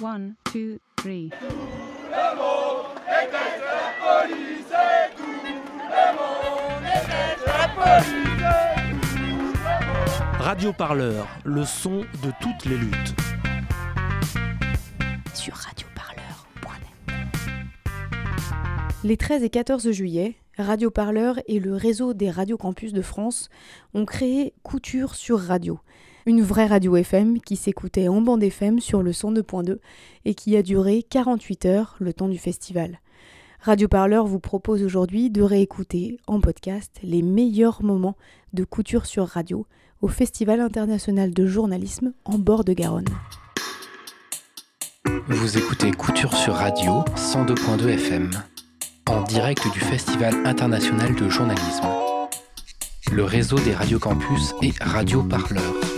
One, two, three. Radio Parleur, le son de toutes les luttes. Sur radioparleur.net. Les 13 et 14 juillet, Radio Parleur et le réseau des radios campus de France ont créé Couture sur Radio, une vraie radio FM qui s'écoutait en bande FM sur le 102.2 et qui a duré 48 heures le temps du festival. Radio Parleur vous propose aujourd'hui de réécouter en podcast les meilleurs moments de Couture sur Radio au Festival international de journalisme en bord de Garonne. Vous écoutez Couture sur Radio 102.2 FM, en direct du Festival international de journalisme. Le réseau des radios campus et Radio Parleur.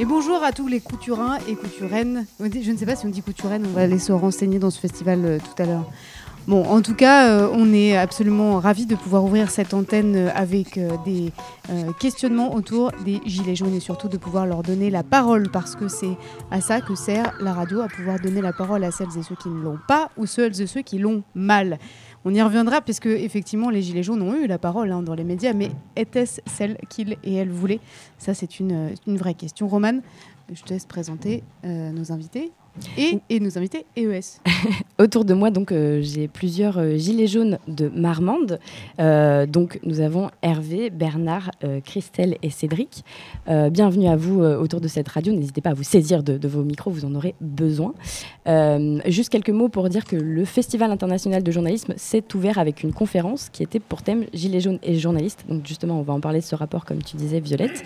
Et bonjour à tous les couturins et couturaines. Je ne sais pas si on dit couturaine, on va aller se renseigner dans ce festival euh, tout à l'heure. Bon, en tout cas, euh, on est absolument ravis de pouvoir ouvrir cette antenne euh, avec des questionnements autour des Gilets jaunes et surtout de pouvoir leur donner la parole parce que c'est à ça que sert la radio, à pouvoir donner la parole à celles et ceux qui ne l'ont pas ou celles et ceux qui l'ont mal. On y reviendra puisque effectivement les Gilets jaunes ont eu la parole hein, dans les médias, mais était-ce celle qu'ils et elles voulaient? Ça, c'est une, une vraie question. Romane, je te laisse présenter euh, nos invités et, et nos invités EES. Autour de moi, donc, euh, j'ai plusieurs euh, gilets jaunes de Marmande. Euh, donc, nous avons Hervé, Bernard, Christelle et Cédric. Bienvenue à vous autour de cette radio. N'hésitez pas à vous saisir de, de vos micros, vous en aurez besoin. Euh, juste quelques mots pour dire que le Festival international de journalisme s'est ouvert avec une conférence qui était pour thème Gilets jaunes et journalistes. Donc, justement, on va en parler de ce rapport, comme tu disais, Violette.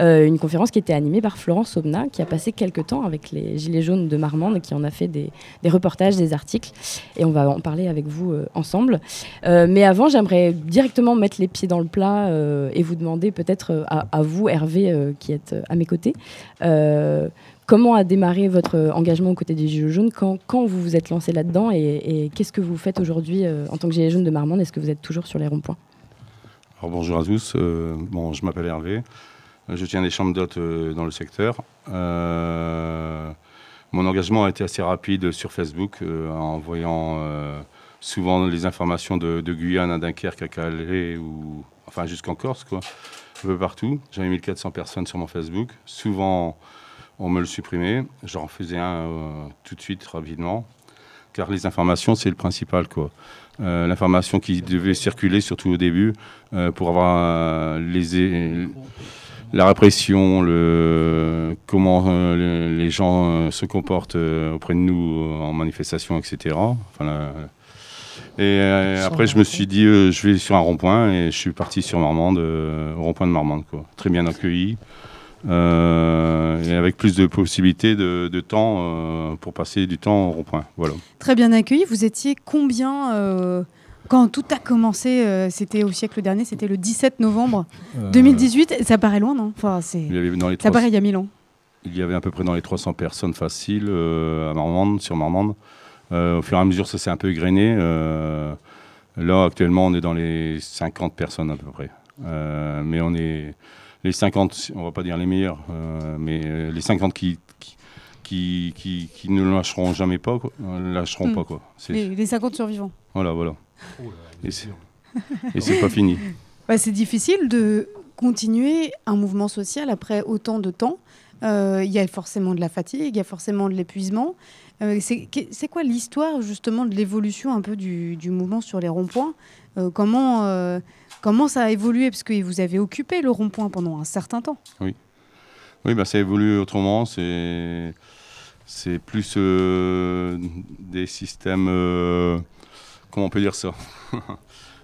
Euh, une conférence qui était animée par Florence Aubenas, qui a passé quelques temps avec les Gilets jaunes de Marmande, qui en a fait des, reportages, des articles. Et on va en parler avec vous euh, ensemble. Mais avant, j'aimerais directement mettre les pieds dans le plat et vous demander peut-être à, vous, Hervé, qui êtes à mes côtés, comment a démarré votre engagement aux côtés des Gilets jaunes quand, quand vous vous êtes lancé là-dedans et, qu'est-ce que vous faites aujourd'hui euh, en tant que Gilets jaunes de Marmande? Est-ce que vous êtes toujours sur les ronds-points? Bonjour à tous, euh, bon, je m'appelle Hervé, je tiens des chambres d'hôtes euh, dans le secteur. Mon engagement a été assez rapide sur Facebook en voyant souvent les informations de, de Guyane à Dunkerque, à Calais, ou enfin jusqu'en Corse, quoi, un peu partout. J'avais 1400 personnes sur mon Facebook. Souvent, on me le supprimait. J'en faisais un euh, tout de suite, rapidement, car les informations, c'est le principal, quoi. Euh, l'information qui devait circuler, surtout au début, euh, pour avoir euh, les, la répression, le, comment le- les gens se comportent auprès de nous en manifestation, etc. Enfin, la- et après, je me suis dit, je vais sur un rond-point et je suis parti sur Marmande, au rond-point de Marmande. Quoi. Très bien accueilli. Euh, et avec plus de possibilités de, de temps euh, pour passer du temps au rond-point. Voilà. Très bien accueilli. Vous étiez combien euh, quand tout a commencé euh, C'était au siècle dernier, c'était le 17 novembre 2018. Ça paraît loin, non? Enfin, c'est. Il y avait dans les Ça 300 paraît il y a mille ans. Il y avait à peu près dans les 300 personnes faciles euh, à Marmande, sur Marmande. Euh, au fur et à mesure, ça s'est un peu égrené. Euh, là, actuellement, on est dans les 50 personnes à peu près. Euh, mais on est les 50, on va pas dire les meilleurs, euh, mais euh, les 50 qui, qui, qui, qui- qui ne lâcheront jamais pas, quoi, ne lâcheront pas. Quoi. C'est- Les, les 50 survivants. Voilà, voilà. Et c'est et c'est pas fini. Bah, c'est difficile de continuer un mouvement social après autant de temps. Euh, Il y a forcément de la fatigue, il y a forcément de l'épuisement. Euh, c'est quoi l'histoire justement de l'évolution un peu du, du mouvement sur les ronds-points? Euh, comment, euh, comment ça a évolué? Parce que vous avez occupé le rond-point pendant un certain temps. Oui, bah, ça évolue autrement. C'est, c'est plus euh, des systèmes. euh, comment on peut dire ça?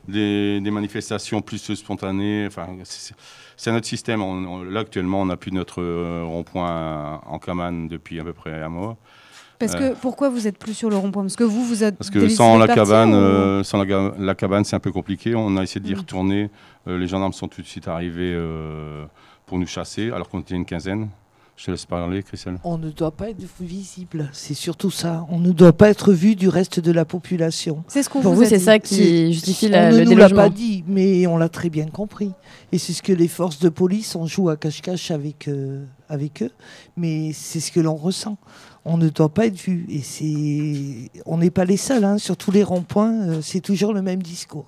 Des, manifestations plus spontanées. Enfin, c'est, autre système. Là, actuellement, on n'a plus notre euh, rond-point en Camane depuis à peu près un mois. Parce que pourquoi vous êtes plus sur le rond-point? Parce que vous, vous êtes. Parce que décidé sans la cabane, ou- euh, sans la, ga- la cabane, c'est un peu compliqué. On a essayé d'y Mm. retourner. Euh, les gendarmes sont tout de suite arrivés euh, pour nous chasser, alors qu'on était une quinzaine. Je te laisse parler, Christelle. On ne doit pas être visible, c'est surtout ça. On ne doit pas être vu du reste de la population. C'est ce qu'on Pour vous, c'est ça qui justifie on la- ne le nous l'a pas dit, mais on l'a très bien compris. Et c'est ce que les forces de police, on joue à cache-cache avec, euh, avec eux, mais c'est ce que l'on ressent. On ne doit pas être vu. Et c'est, on n'est pas les seuls. hein. Sur tous les ronds-points, euh, c'est toujours le même discours.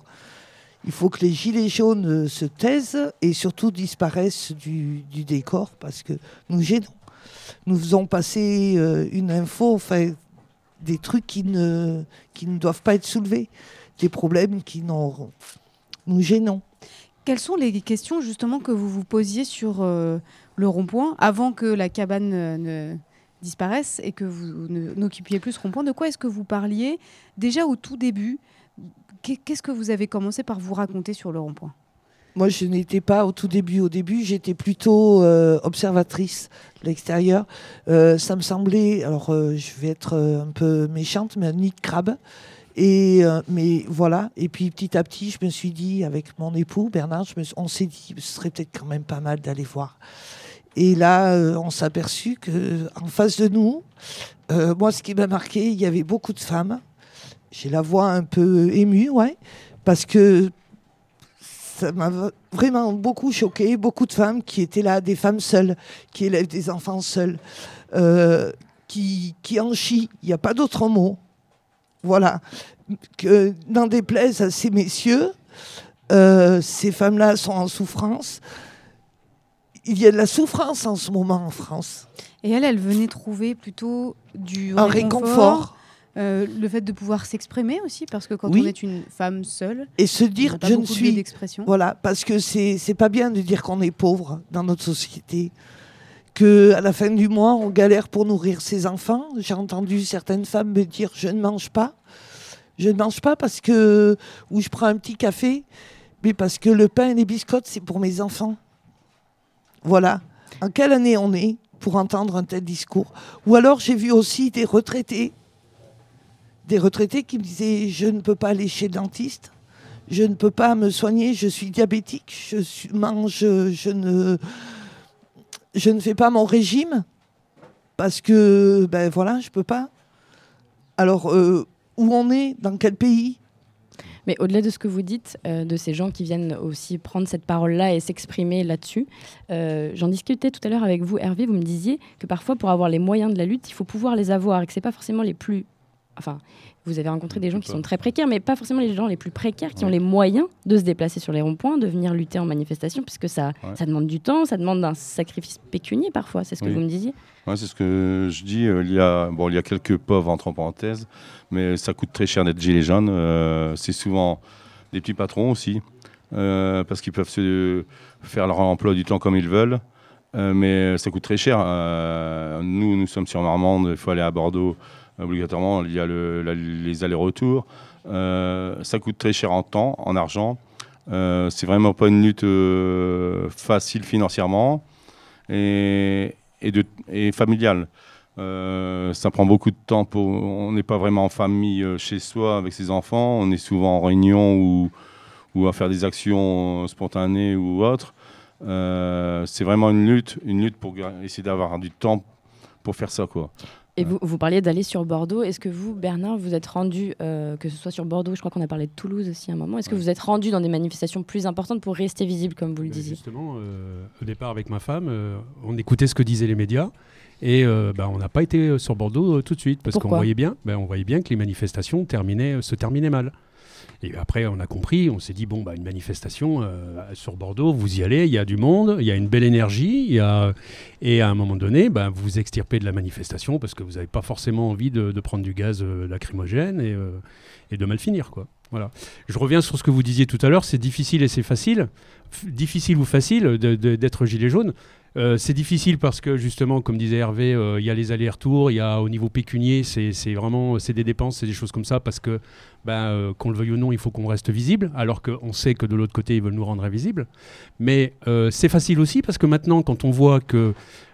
Il faut que les gilets jaunes euh, se taisent et surtout disparaissent du, décor parce que nous gênons. Nous faisons passer euh, une info, des trucs qui ne, doivent pas être soulevés, des problèmes qui nous gênons. Quelles sont les questions justement que vous vous posiez sur le rond-point avant que la cabane ne disparaisse et que vous n'occupiez plus ce rond-point De quoi est-ce que vous parliez déjà au tout début? Qu'est- Qu'est-ce que vous avez commencé par vous raconter sur le rond-point? Moi, je n'étais pas au tout début. Au début, j'étais plutôt euh, observatrice de l'extérieur. Euh, ça me semblait, alors euh, je vais être un peu méchante, mais un nid de crabe. Et mais voilà. Et puis petit à petit, je me suis dit avec mon époux Bernard, on s'est dit, ce serait peut-être quand même pas mal d'aller voir. Et là, euh, on s'est aperçu que en face de nous, euh, moi, ce qui m'a marqué, il y avait beaucoup de femmes. J'ai la voix un peu émue, ouais, parce que ça m'a vraiment beaucoup choqué. Beaucoup de femmes qui étaient là, des femmes seules, qui élèvent des enfants seuls, euh, qui, qui en chient. Il n'y a pas d'autre mot. Voilà. Que n'en déplaise à ces messieurs, ces femmes-là sont en souffrance. Il y a de la souffrance en ce moment en France. Et elle, elle venait trouver plutôt du Un réconfort, réconfort. euh, le fait de pouvoir s'exprimer aussi, parce que quand Oui. on est une femme seule, Et se dire, je ne suis d'expression. Voilà, parce que c'est c'est pas bien de dire qu'on est pauvre dans notre société, que à la fin du mois on galère pour nourrir ses enfants. J'ai entendu certaines femmes me dire je ne mange pas, je ne mange pas parce que ou je prends un petit café, mais parce que le pain et les biscottes c'est pour mes enfants. Voilà. En quelle année on est pour entendre un tel discours? Ou alors j'ai vu aussi des retraités, des retraités qui me disaient je ne peux pas aller chez le dentiste je ne peux pas me soigner, je suis diabétique, je mange, je ne, je ne fais pas mon régime parce que, ben voilà, je peux pas. Alors, euh, où on est, dans quel pays? Mais au-delà de ce que vous dites, euh, de ces gens qui viennent aussi prendre cette parole-là et s'exprimer là-dessus, euh, j'en discutais tout à l'heure avec vous, Hervé. Vous me disiez que parfois, pour avoir les moyens de la lutte, il faut pouvoir les avoir et que c'est pas forcément les plus. Enfin, vous avez rencontré des gens qui sont très précaires, mais pas forcément les gens les plus précaires qui ont les moyens de se déplacer sur les ronds-points, de venir lutter en manifestation, puisque ça, Ouais. ça demande du temps, ça demande un sacrifice pécunier parfois. C'est ce que Oui. vous me disiez. Ouais, c'est ce que je dis. euh, il, y a, bon, il y a quelques pauvres entre parenthèses, mais ça coûte très cher d'être gilet jaune. euh, c'est souvent des petits patrons aussi, euh, parce qu'ils peuvent se faire leur emploi du temps comme ils veulent. mais ça coûte très cher. Nous, nous sommes sur Marmande, il faut aller à Bordeaux obligatoirement. Il y a les allers-retours. Euh, ça coûte très cher en temps, en argent. Euh, c'est vraiment pas une lutte euh, facile financièrement et, et, familiale. Ça prend beaucoup de temps. On n'est pas vraiment en famille chez soi avec ses enfants. On est souvent en réunion ou, à faire des actions spontanées ou autres. C'est vraiment une lutte, une lutte pour essayer d'avoir du temps pour faire ça, quoi. Et Ouais. vous, vous parliez d'aller sur Bordeaux. Est-ce que vous, Bernard, vous êtes rendu, euh, que ce soit sur Bordeaux, je crois qu'on a parlé de Toulouse aussi à un moment, est-ce que vous êtes rendu dans des manifestations plus importantes pour rester visible, comme vous le Ben, disiez? Justement, euh, au départ avec ma femme, euh, on écoutait ce que disaient les médias et ben, on n'a pas été sur Bordeaux tout de suite parce qu'on voyait bien, on voyait bien que les manifestations terminaient, se terminaient mal. Et après, on a compris, on s'est dit bon, bah, une manifestation euh, sur Bordeaux, vous y allez, il y a du monde, il y a une belle énergie, et à un moment donné, ben, vous extirpez de la manifestation parce que vous n'avez pas forcément envie de, prendre du gaz euh, lacrymogène et, euh, et de mal finir. Voilà. Je reviens sur ce que vous disiez tout à l'heure, c'est difficile et c'est facile. Difficile ou facile d'être gilet jaune. C'est difficile parce que justement, comme disait Hervé, il y a les allers-retours, il y a au niveau pécunier, c'est vraiment c'est des dépenses, c'est des choses comme ça parce que ben, euh, qu'on le veuille ou non, il faut qu'on reste visible, alors qu'on sait que de l'autre côté, ils veulent nous rendre invisibles. Mais euh, c'est facile aussi parce que maintenant, quand on voit que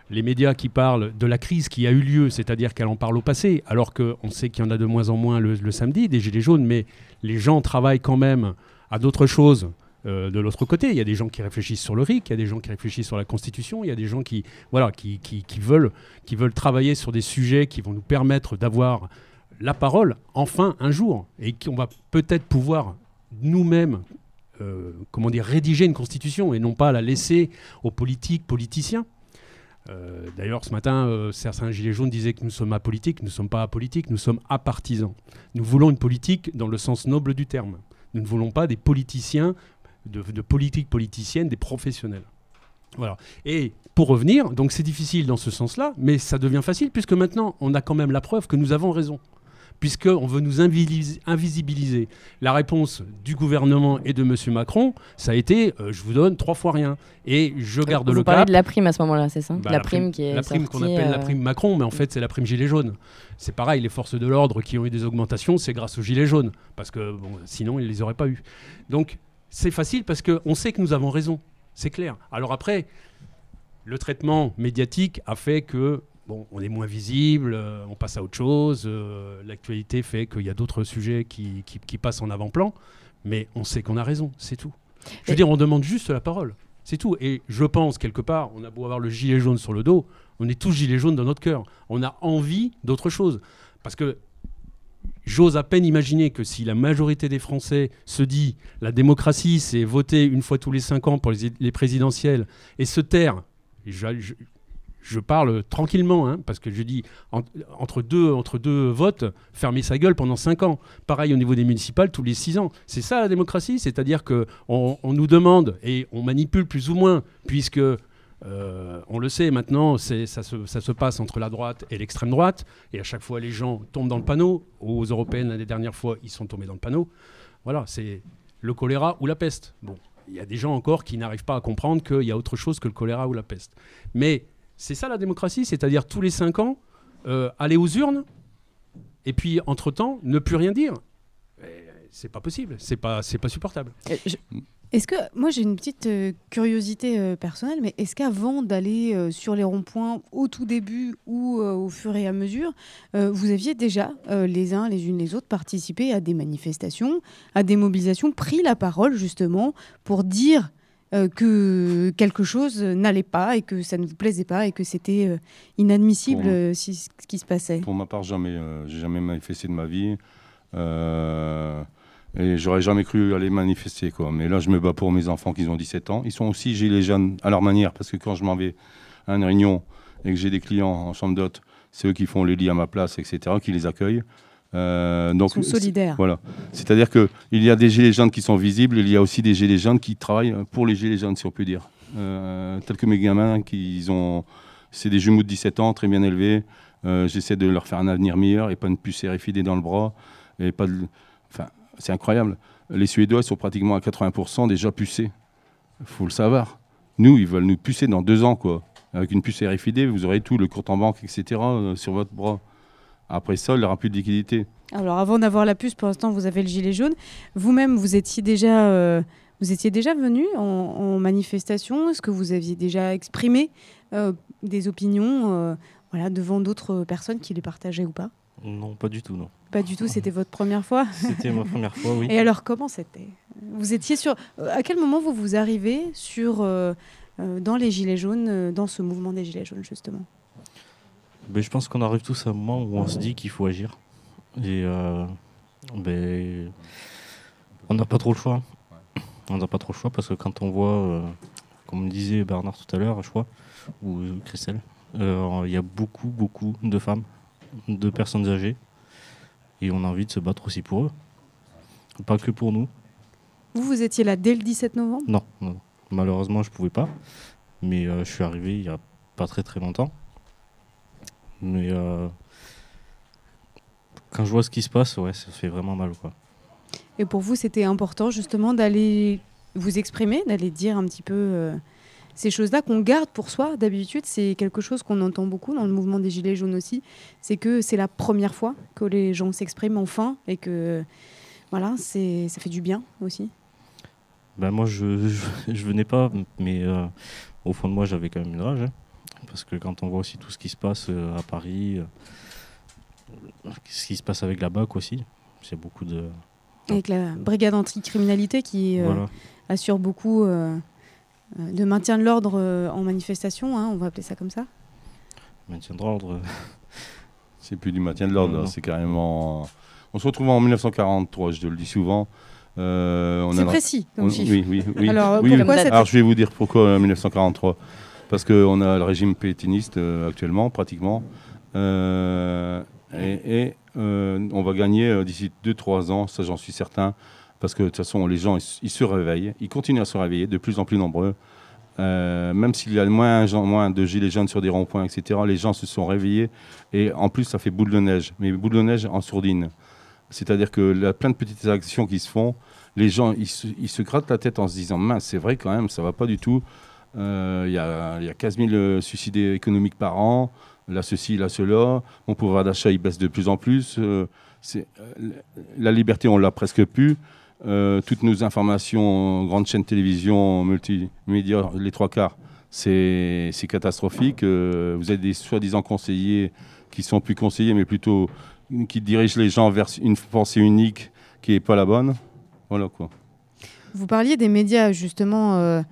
les médias qui parlent de la crise qui a eu lieu, c'est-à-dire qu'elle en parle au passé, alors qu'on sait qu'il y en a de moins en moins le, samedi, des gilets jaunes, mais les gens travaillent quand même à d'autres choses euh, de l'autre côté. Il y a des gens qui réfléchissent sur le RIC, il y a des gens qui réfléchissent sur la Constitution, il y a des gens qui, voilà, qui veulent travailler sur des sujets qui vont nous permettre d'avoir la parole, enfin, un jour, et qu'on va peut-être pouvoir nous-mêmes euh, comment rédiger une constitution et non pas la laisser aux politiques, politiciens. Euh, D'ailleurs, ce matin, euh, certains gilets jaunes disaient que nous sommes apolitiques. Nous ne sommes pas apolitiques, nous sommes apartisans. Nous voulons une politique dans le sens noble du terme. Nous ne voulons pas des politiciens, de, de politique politicienne, des professionnels. Voilà. Et pour revenir, donc c'est difficile dans ce sens-là, mais ça devient facile puisque maintenant on a quand même la preuve que nous avons raison. Puisqu'on veut nous invisibiliser. La réponse du gouvernement et de M. Macron, ça a été euh, je vous donne trois fois rien. Et je garde Vous le parlez cap. de la prime à ce moment-là, c'est ça? Bah, la, prime qui est la prime qu'on appelle la euh, prime Macron, mais en fait c'est la prime gilet jaune. C'est pareil, les forces de l'ordre qui ont eu des augmentations, c'est grâce aux gilets jaunes, parce que bon, sinon ils les auraient pas eu. Donc c'est facile parce qu'on sait que nous avons raison, c'est clair. Alors après, le traitement médiatique a fait que bon, on est moins visible, euh, on passe à autre chose. euh, L'actualité fait qu'il y a d'autres sujets qui, qui- qui passent en avant-plan, mais on sait qu'on a raison, c'est tout. Je veux dire, on demande juste la parole, c'est tout. Et je pense quelque part, on a beau avoir le gilet jaune sur le dos, on est tous gilets jaunes dans notre cœur. On a envie d'autre chose, parce que J'ose à peine imaginer que si la majorité des Français se dit la démocratie, c'est voter une fois tous les cinq ans pour les, les présidentielles et se taire, et je, je- je parle tranquillement, hein, parce que je dis en- entre, deux, entre deux votes, fermer sa gueule pendant cinq ans. Pareil au niveau des municipales, tous les six ans. C'est ça la démocratie, c'est-à-dire qu'on on nous demande et on manipule plus ou moins, puisque euh, on le sait maintenant, ça se, ça se passe entre la droite et l'extrême droite, et à chaque fois les gens tombent dans le panneau. Aux européennes, l'année dernière fois, ils sont tombés dans le panneau. Voilà, c'est le choléra ou la peste. Bon, il y a des gens encore qui n'arrivent pas à comprendre qu'il y a autre chose que le choléra ou la peste. Mais c'est ça la démocratie, c'est-à-dire tous les cinq ans, euh, aller aux urnes, et puis entre-temps, ne plus rien dire. C'est pas possible, c'est pas, pas supportable. euh, Est-ce que moi j'ai une petite euh, curiosité personnelle, mais est-ce qu'avant d'aller sur les ronds-points au tout début ou au fur et à mesure, vous aviez déjà les uns les unes les autres participé à des manifestations, à des mobilisations, pris la parole justement pour dire euh, que quelque chose n'allait pas et que ça ne vous plaisait pas et que c'était euh, inadmissible euh, si, ce qui se passait. Pour ma part, jamais. j'ai jamais manifesté de ma vie. Et j'aurais jamais cru aller manifester. Quoi. Mais là, je me bats pour mes enfants qui ont 17 ans. Ils sont aussi gilets jaunes à leur manière. Parce que quand je m'en vais à une réunion et que j'ai des clients en chambre d'hôte, c'est eux qui font les lits à ma place, etc., qui les accueillent. Euh, donc, Ils sont solidaires. Voilà. C'est-à-dire qu'il y a des gilets jaunes qui sont visibles, il y a aussi des gilets jaunes qui travaillent pour les gilets jaunes, si on peut dire. Euh, tels que mes gamins, qui ont, c'est des jumeaux de 17 ans, très bien élevés. Euh, J'essaie de leur faire un avenir meilleur et pas une puce RFID dans le bras. Et pas de... Enfin, c'est incroyable. Les Suédois sont pratiquement à 80% déjà pucés. Il faut le savoir. Nous, ils veulent nous pucer dans deux ans, quoi. Avec une puce RFID, vous aurez tout, le compte en banque, etc., sur votre bras. Après ça, il n'y aura plus de liquidité. Alors avant d'avoir la puce, pour l'instant, vous avez le gilet jaune. Vous-même, vous étiez déjà, euh, vous étiez déjà venu en, en manifestation. Est-ce que vous aviez déjà exprimé euh, des opinions, euh, voilà, devant d'autres personnes qui les partageaient ou pas? Non, pas du tout, non. Pas du tout. C'était votre première fois? C'était ma première fois, oui. Et alors, comment c'était? Vous étiez sur. À quel moment vous vous arrivez sur dans les gilets jaunes, dans ce mouvement des gilets jaunes justement? Je pense qu'on arrive tous à un moment où on se dit qu'il faut agir. Et euh, ben, on n'a pas trop le choix. On n'a pas trop le choix parce que quand on voit, euh, comme disait Bernard tout à l'heure, je crois, ou Christelle, euh, il y a beaucoup, beaucoup de femmes, de personnes âgées. Et on a envie de se battre aussi pour eux. Pas que pour nous. Vous, vous étiez là dès le 17 novembre? Non, non. malheureusement, je pouvais pas. Mais je suis arrivé il y a pas très très longtemps. Mais euh, quand je vois ce qui se passe, ouais, ça fait vraiment mal, quoi. Et pour vous, c'était important justement d'aller vous exprimer, d'aller dire un petit peu euh, ces choses-là qu'on garde pour soi. D'habitude, c'est quelque chose qu'on entend beaucoup dans le mouvement des Gilets jaunes aussi. C'est que c'est la première fois que les gens s'expriment enfin et que voilà, c'est ça fait du bien aussi. Ben moi, je, je, je venais pas, mais euh, au fond de moi, j'avais quand même une rage. hein. Parce que quand on voit aussi tout ce qui se passe euh, à Paris, euh, ce qui se passe avec la BAC aussi, c'est beaucoup de, Avec la brigade anticriminalité qui euh, Voilà. assure beaucoup de maintien de l'ordre euh, en manifestation, hein, on va appeler ça comme ça. Maintien de l'ordre. C'est plus du maintien de l'ordre, non. c'est carrément. On se retrouve en 1943, je te le dis souvent. Euh, C'est a- précis comme on- chiffre. Oui, oui, oui. Alors, Oui, pourquoi oui. cette... Alors je vais vous dire pourquoi euh, 1943. Parce qu'on a le régime pétiniste euh, actuellement, pratiquement. Euh, et euh, on va gagner d'ici 2-3 ans, ça j'en suis certain. Parce que de toute façon, les gens, ils, se réveillent. Ils continuent à se réveiller, de plus en plus nombreux. Même s'il y a moins, moins de gilets jaunes sur des ronds-points, etc., les gens se sont réveillés. Et en plus, ça fait boule de neige. Mais boule de neige en sourdine. C'est-à-dire que là, plein de petites actions qui se font, les gens, ils se, ils se grattent la tête en se disant, mince, c'est vrai quand même, ça va pas du tout. Euh, Il y, a, il y a 15 000 euh, suicides économiques par an, là ceci, là cela. Mon pouvoir d'achat, il baisse de plus en plus. Euh, la liberté, on l'a presque plus. Toutes nos informations, grandes chaînes télévision, multimédia, les trois quarts, c'est catastrophique. Vous avez des soi-disant conseillers qui sont plus conseillers, mais plutôt qui dirigent les gens vers une pensée unique qui n'est pas la bonne. Voilà quoi. Vous parliez des médias, justement.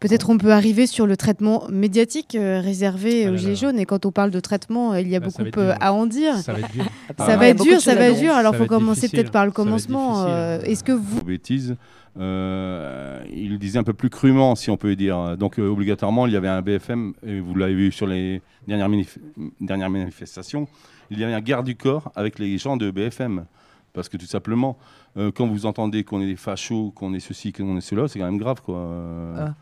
Peut-être on peut arriver sur le traitement médiatique euh, réservé Ah aux Gilets jaunes. Et quand on parle de traitement, euh, il y a Bah, beaucoup euh, à en dire. Ça va être dur. Ça va être dur, ça va être dur. Alors Ça faut commencer peut-être par le commencement. euh, Est-ce que vous bêtises, euh, il disait un peu plus crûment, si on peut dire. Donc euh, obligatoirement, il y avait un BFM, et vous l'avez vu sur les dernières, manif- dernières manifestations, il y avait un garde du corps avec les gens de BFM. Parce que tout simplement, euh, quand vous entendez qu'on est des fachos, qu'on est ceci, qu'on est cela, c'est quand même grave. Quoi. Euh, Ah.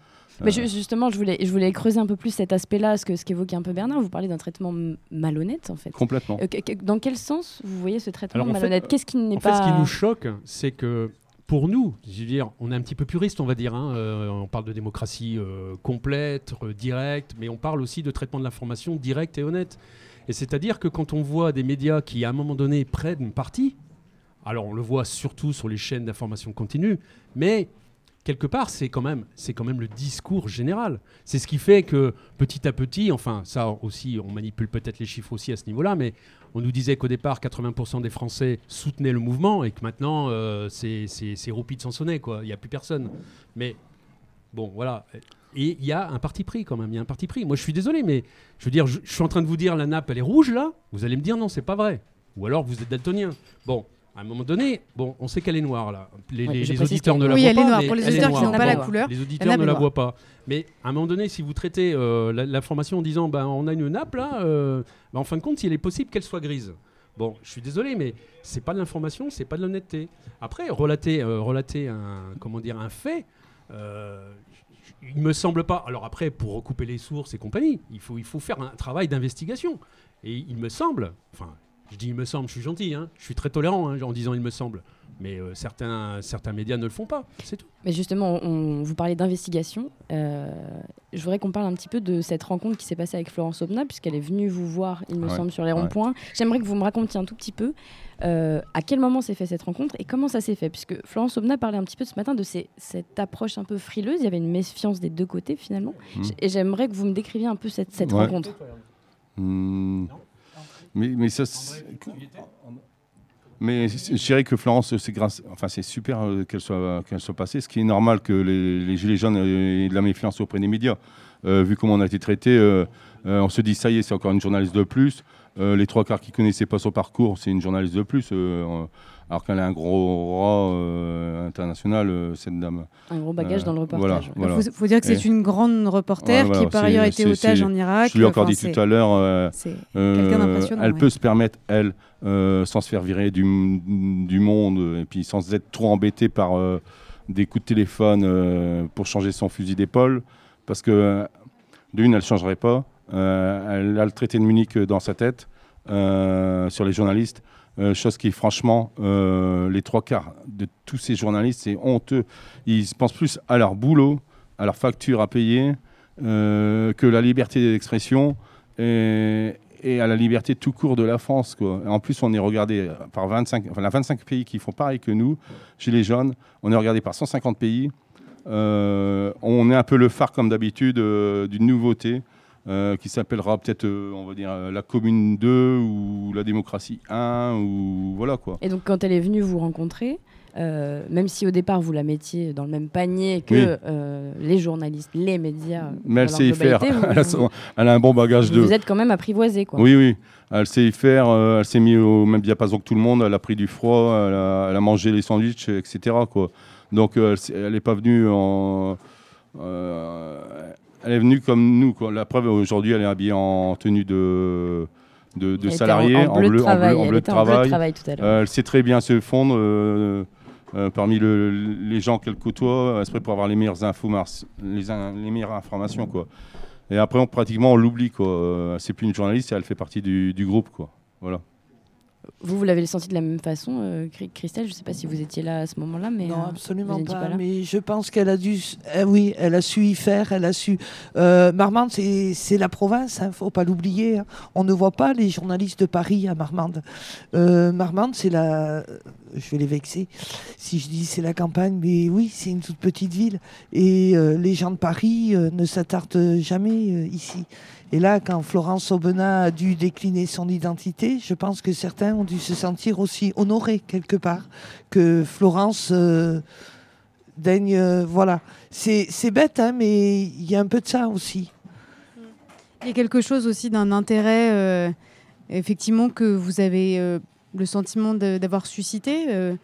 Mais ju- justement, je voulais, je voulais creuser un peu plus cet aspect-là, ce que ce qu'évoquait un peu Bernard. Vous parlez d'un traitement malhonnête, en fait. Complètement. Euh, dans quel sens vous voyez ce traitement Alors, malhonnête? Qu'est-ce qui n'est En fait, pas ce qui nous choque, c'est que pour nous, je veux dire, on est un petit peu puriste, on va dire. hein, euh, on parle de démocratie euh, complète, euh, directe, mais on parle aussi de traitement de l'information direct et honnête. Et c'est-à-dire que quand on voit des médias qui, à un moment donné, prennent parti, alors on le voit surtout sur les chaînes d'information continue, mais quelque part, c'est quand même, c'est quand même le discours général. C'est ce qui fait que petit à petit, enfin ça aussi, on manipule peut-être les chiffres aussi à ce niveau-là, mais on nous disait qu'au départ, 80% des Français soutenaient le mouvement et que maintenant, euh, c'est c'est- c'est roupi de sonnet, quoi. Il n'y a plus personne. Mais bon, voilà. Et il y a un parti pris quand même. Il y a un parti pris. Moi, je suis désolé, mais je veux dire, je, je suis en train de vous dire la nappe, elle est rouge là. Vous allez me dire non, c'est pas vrai. Ou alors vous êtes daltonien. Bon. À un moment donné, bon, on sait qu'elle est noire là. Les, Ouais, les- je les précise auditeurs ne la Oui, voient elle pas. est noire. Pour les elle auditeurs qui n'ont pas la couleur, Les auditeurs ne la voient pas. Mais à un moment donné, si vous traitez euh, l'information en disant ben, on a une nappe là, euh, ben, en fin de compte, il est possible qu'elle soit grise. Bon, je suis désolé, mais c'est pas de l'information, c'est pas de l'honnêteté. Après, relater, euh, relater un, comment dire, un fait, euh, il me semble pas. Alors après, pour recouper les sources et compagnie, il faut, il faut faire un travail d'investigation. Et il me semble, enfin, je dis il me semble, je suis gentil, hein, je suis très tolérant hein, en disant il me semble. Mais euh, certains, certains médias ne le font pas, c'est tout. Mais justement, on, vous parlez d'investigation. Euh, je voudrais qu'on parle un petit peu de cette rencontre qui s'est passée avec Florence Aubenas, puisqu'elle est venue vous voir, il me Ouais, semble, sur les ouais. ronds-points. J'aimerais que vous me racontiez un tout petit peu euh, à quel moment s'est fait cette rencontre et comment ça s'est fait. Puisque Florence Aubenas parlait un petit peu ce matin de ces- cette approche un peu frileuse. Il y avait une méfiance des deux côtés, finalement. J- Et j'aimerais que vous me décriviez un peu cette, cette Ouais. rencontre. Hmm. Mais, mais ça. Mais je dirais que Florence, c'est grâce, enfin c'est super euh, qu'elle soit qu'elle soit passée. Ce qui est normal que les, les gilets jaunes aient de la méfiance auprès des médias. Euh, vu comment on a été traité, euh, euh, on se dit ça y est, c'est encore une journaliste de plus. Euh, les trois quarts qui connaissaient pas son parcours, c'est une journaliste de plus. euh, alors qu'elle a un gros roi euh, international, euh, cette dame. Un gros bagage Euh, dans le reportage. voilà. Il faut, faut dire que c'est une grande reporter voilà, qui par ailleurs a été c'est- otage en Irak. Je l'ai encore Enfin, dit tout à l'heure. euh, C'est Euh, quelqu'un d'impressionnant. Elle ouais. peut se permettre, elle, euh, sans se faire virer du, du monde, et puis sans être trop embêtée par euh, des coups de téléphone euh, pour changer son fusil d'épaule, parce que d'une, elle ne changerait pas. Euh, elle a le traité de Munich dans sa tête euh, sur les journalistes, euh, chose qui, franchement, euh, les trois quarts de tous ces journalistes, c'est honteux. Ils pensent plus à leur boulot, à leur facture à payer, euh, que la liberté d'expression et, à la liberté tout court de la France. En plus, on est regardé par 25, enfin, la 25 pays qui font pareil que nous, chez les jeunes. On est regardé par 150 pays. Euh, on est un peu le phare, comme d'habitude, euh, d'une nouveauté euh, qui s'appellera peut-être, euh, on va dire, euh, la Commune 2 ou la démocratie 1 ou voilà quoi. Et donc, quand elle est venue vous rencontrer, même si au départ vous la mettiez dans le même panier que Oui. les journalistes, les médias. Mais elle sait y faire. vous- Elle a, son- elle a un bon bagage vous, de. vous êtes quand même apprivoisé. Quoi. Oui, oui. Elle sait y faire. elle s'est mise au même diapason que tout le monde. Elle a pris du froid. Elle a, elle a mangé les sandwichs, etc. Quoi. Donc, elle n'est pas venue en. euh, elle est venue comme nous. Quoi. La preuve, aujourd'hui, elle est habillée en tenue de, de, Elle salarié, en, en bleu, travail. en Elle bleu de était en bleu de travail. travail tout à l'heure. Euh, elle sait très bien se fondre euh, euh, parmi le- les gens qu'elle côtoie, exprès pour avoir les meilleures infos, les, meilleures informations. Quoi. Et après, on, pratiquement, on l'oublie. Euh, C'est plus une journaliste, elle fait partie du, du groupe. Quoi. Voilà. Vous, vous l'avez senti de la même façon, euh, Christelle? Je ne sais pas si vous étiez là à ce moment-là, mais Non, euh, absolument pas. mais je pense qu'elle a dû. eh oui, elle a su y faire. Elle a su. Euh, Marmande, c'est la province. Il faut pas l'oublier. hein. On ne voit pas les journalistes de Paris à Marmande. Euh, Marmande, c'est la. Je vais les vexer si je dis c'est la campagne, mais oui, c'est une toute petite ville. Et les gens de Paris ne s'attardent jamais ici. Et là, quand Florence Aubenas a dû décliner son identité, je pense que certains ont dû se sentir aussi honorés quelque part que Florence euh, daigne. euh, voilà. C'est bête, hein, mais il y a un peu de ça aussi. Il y a quelque chose aussi d'un intérêt, euh, effectivement, que vous avez euh, le sentiment d'avoir suscité. euh.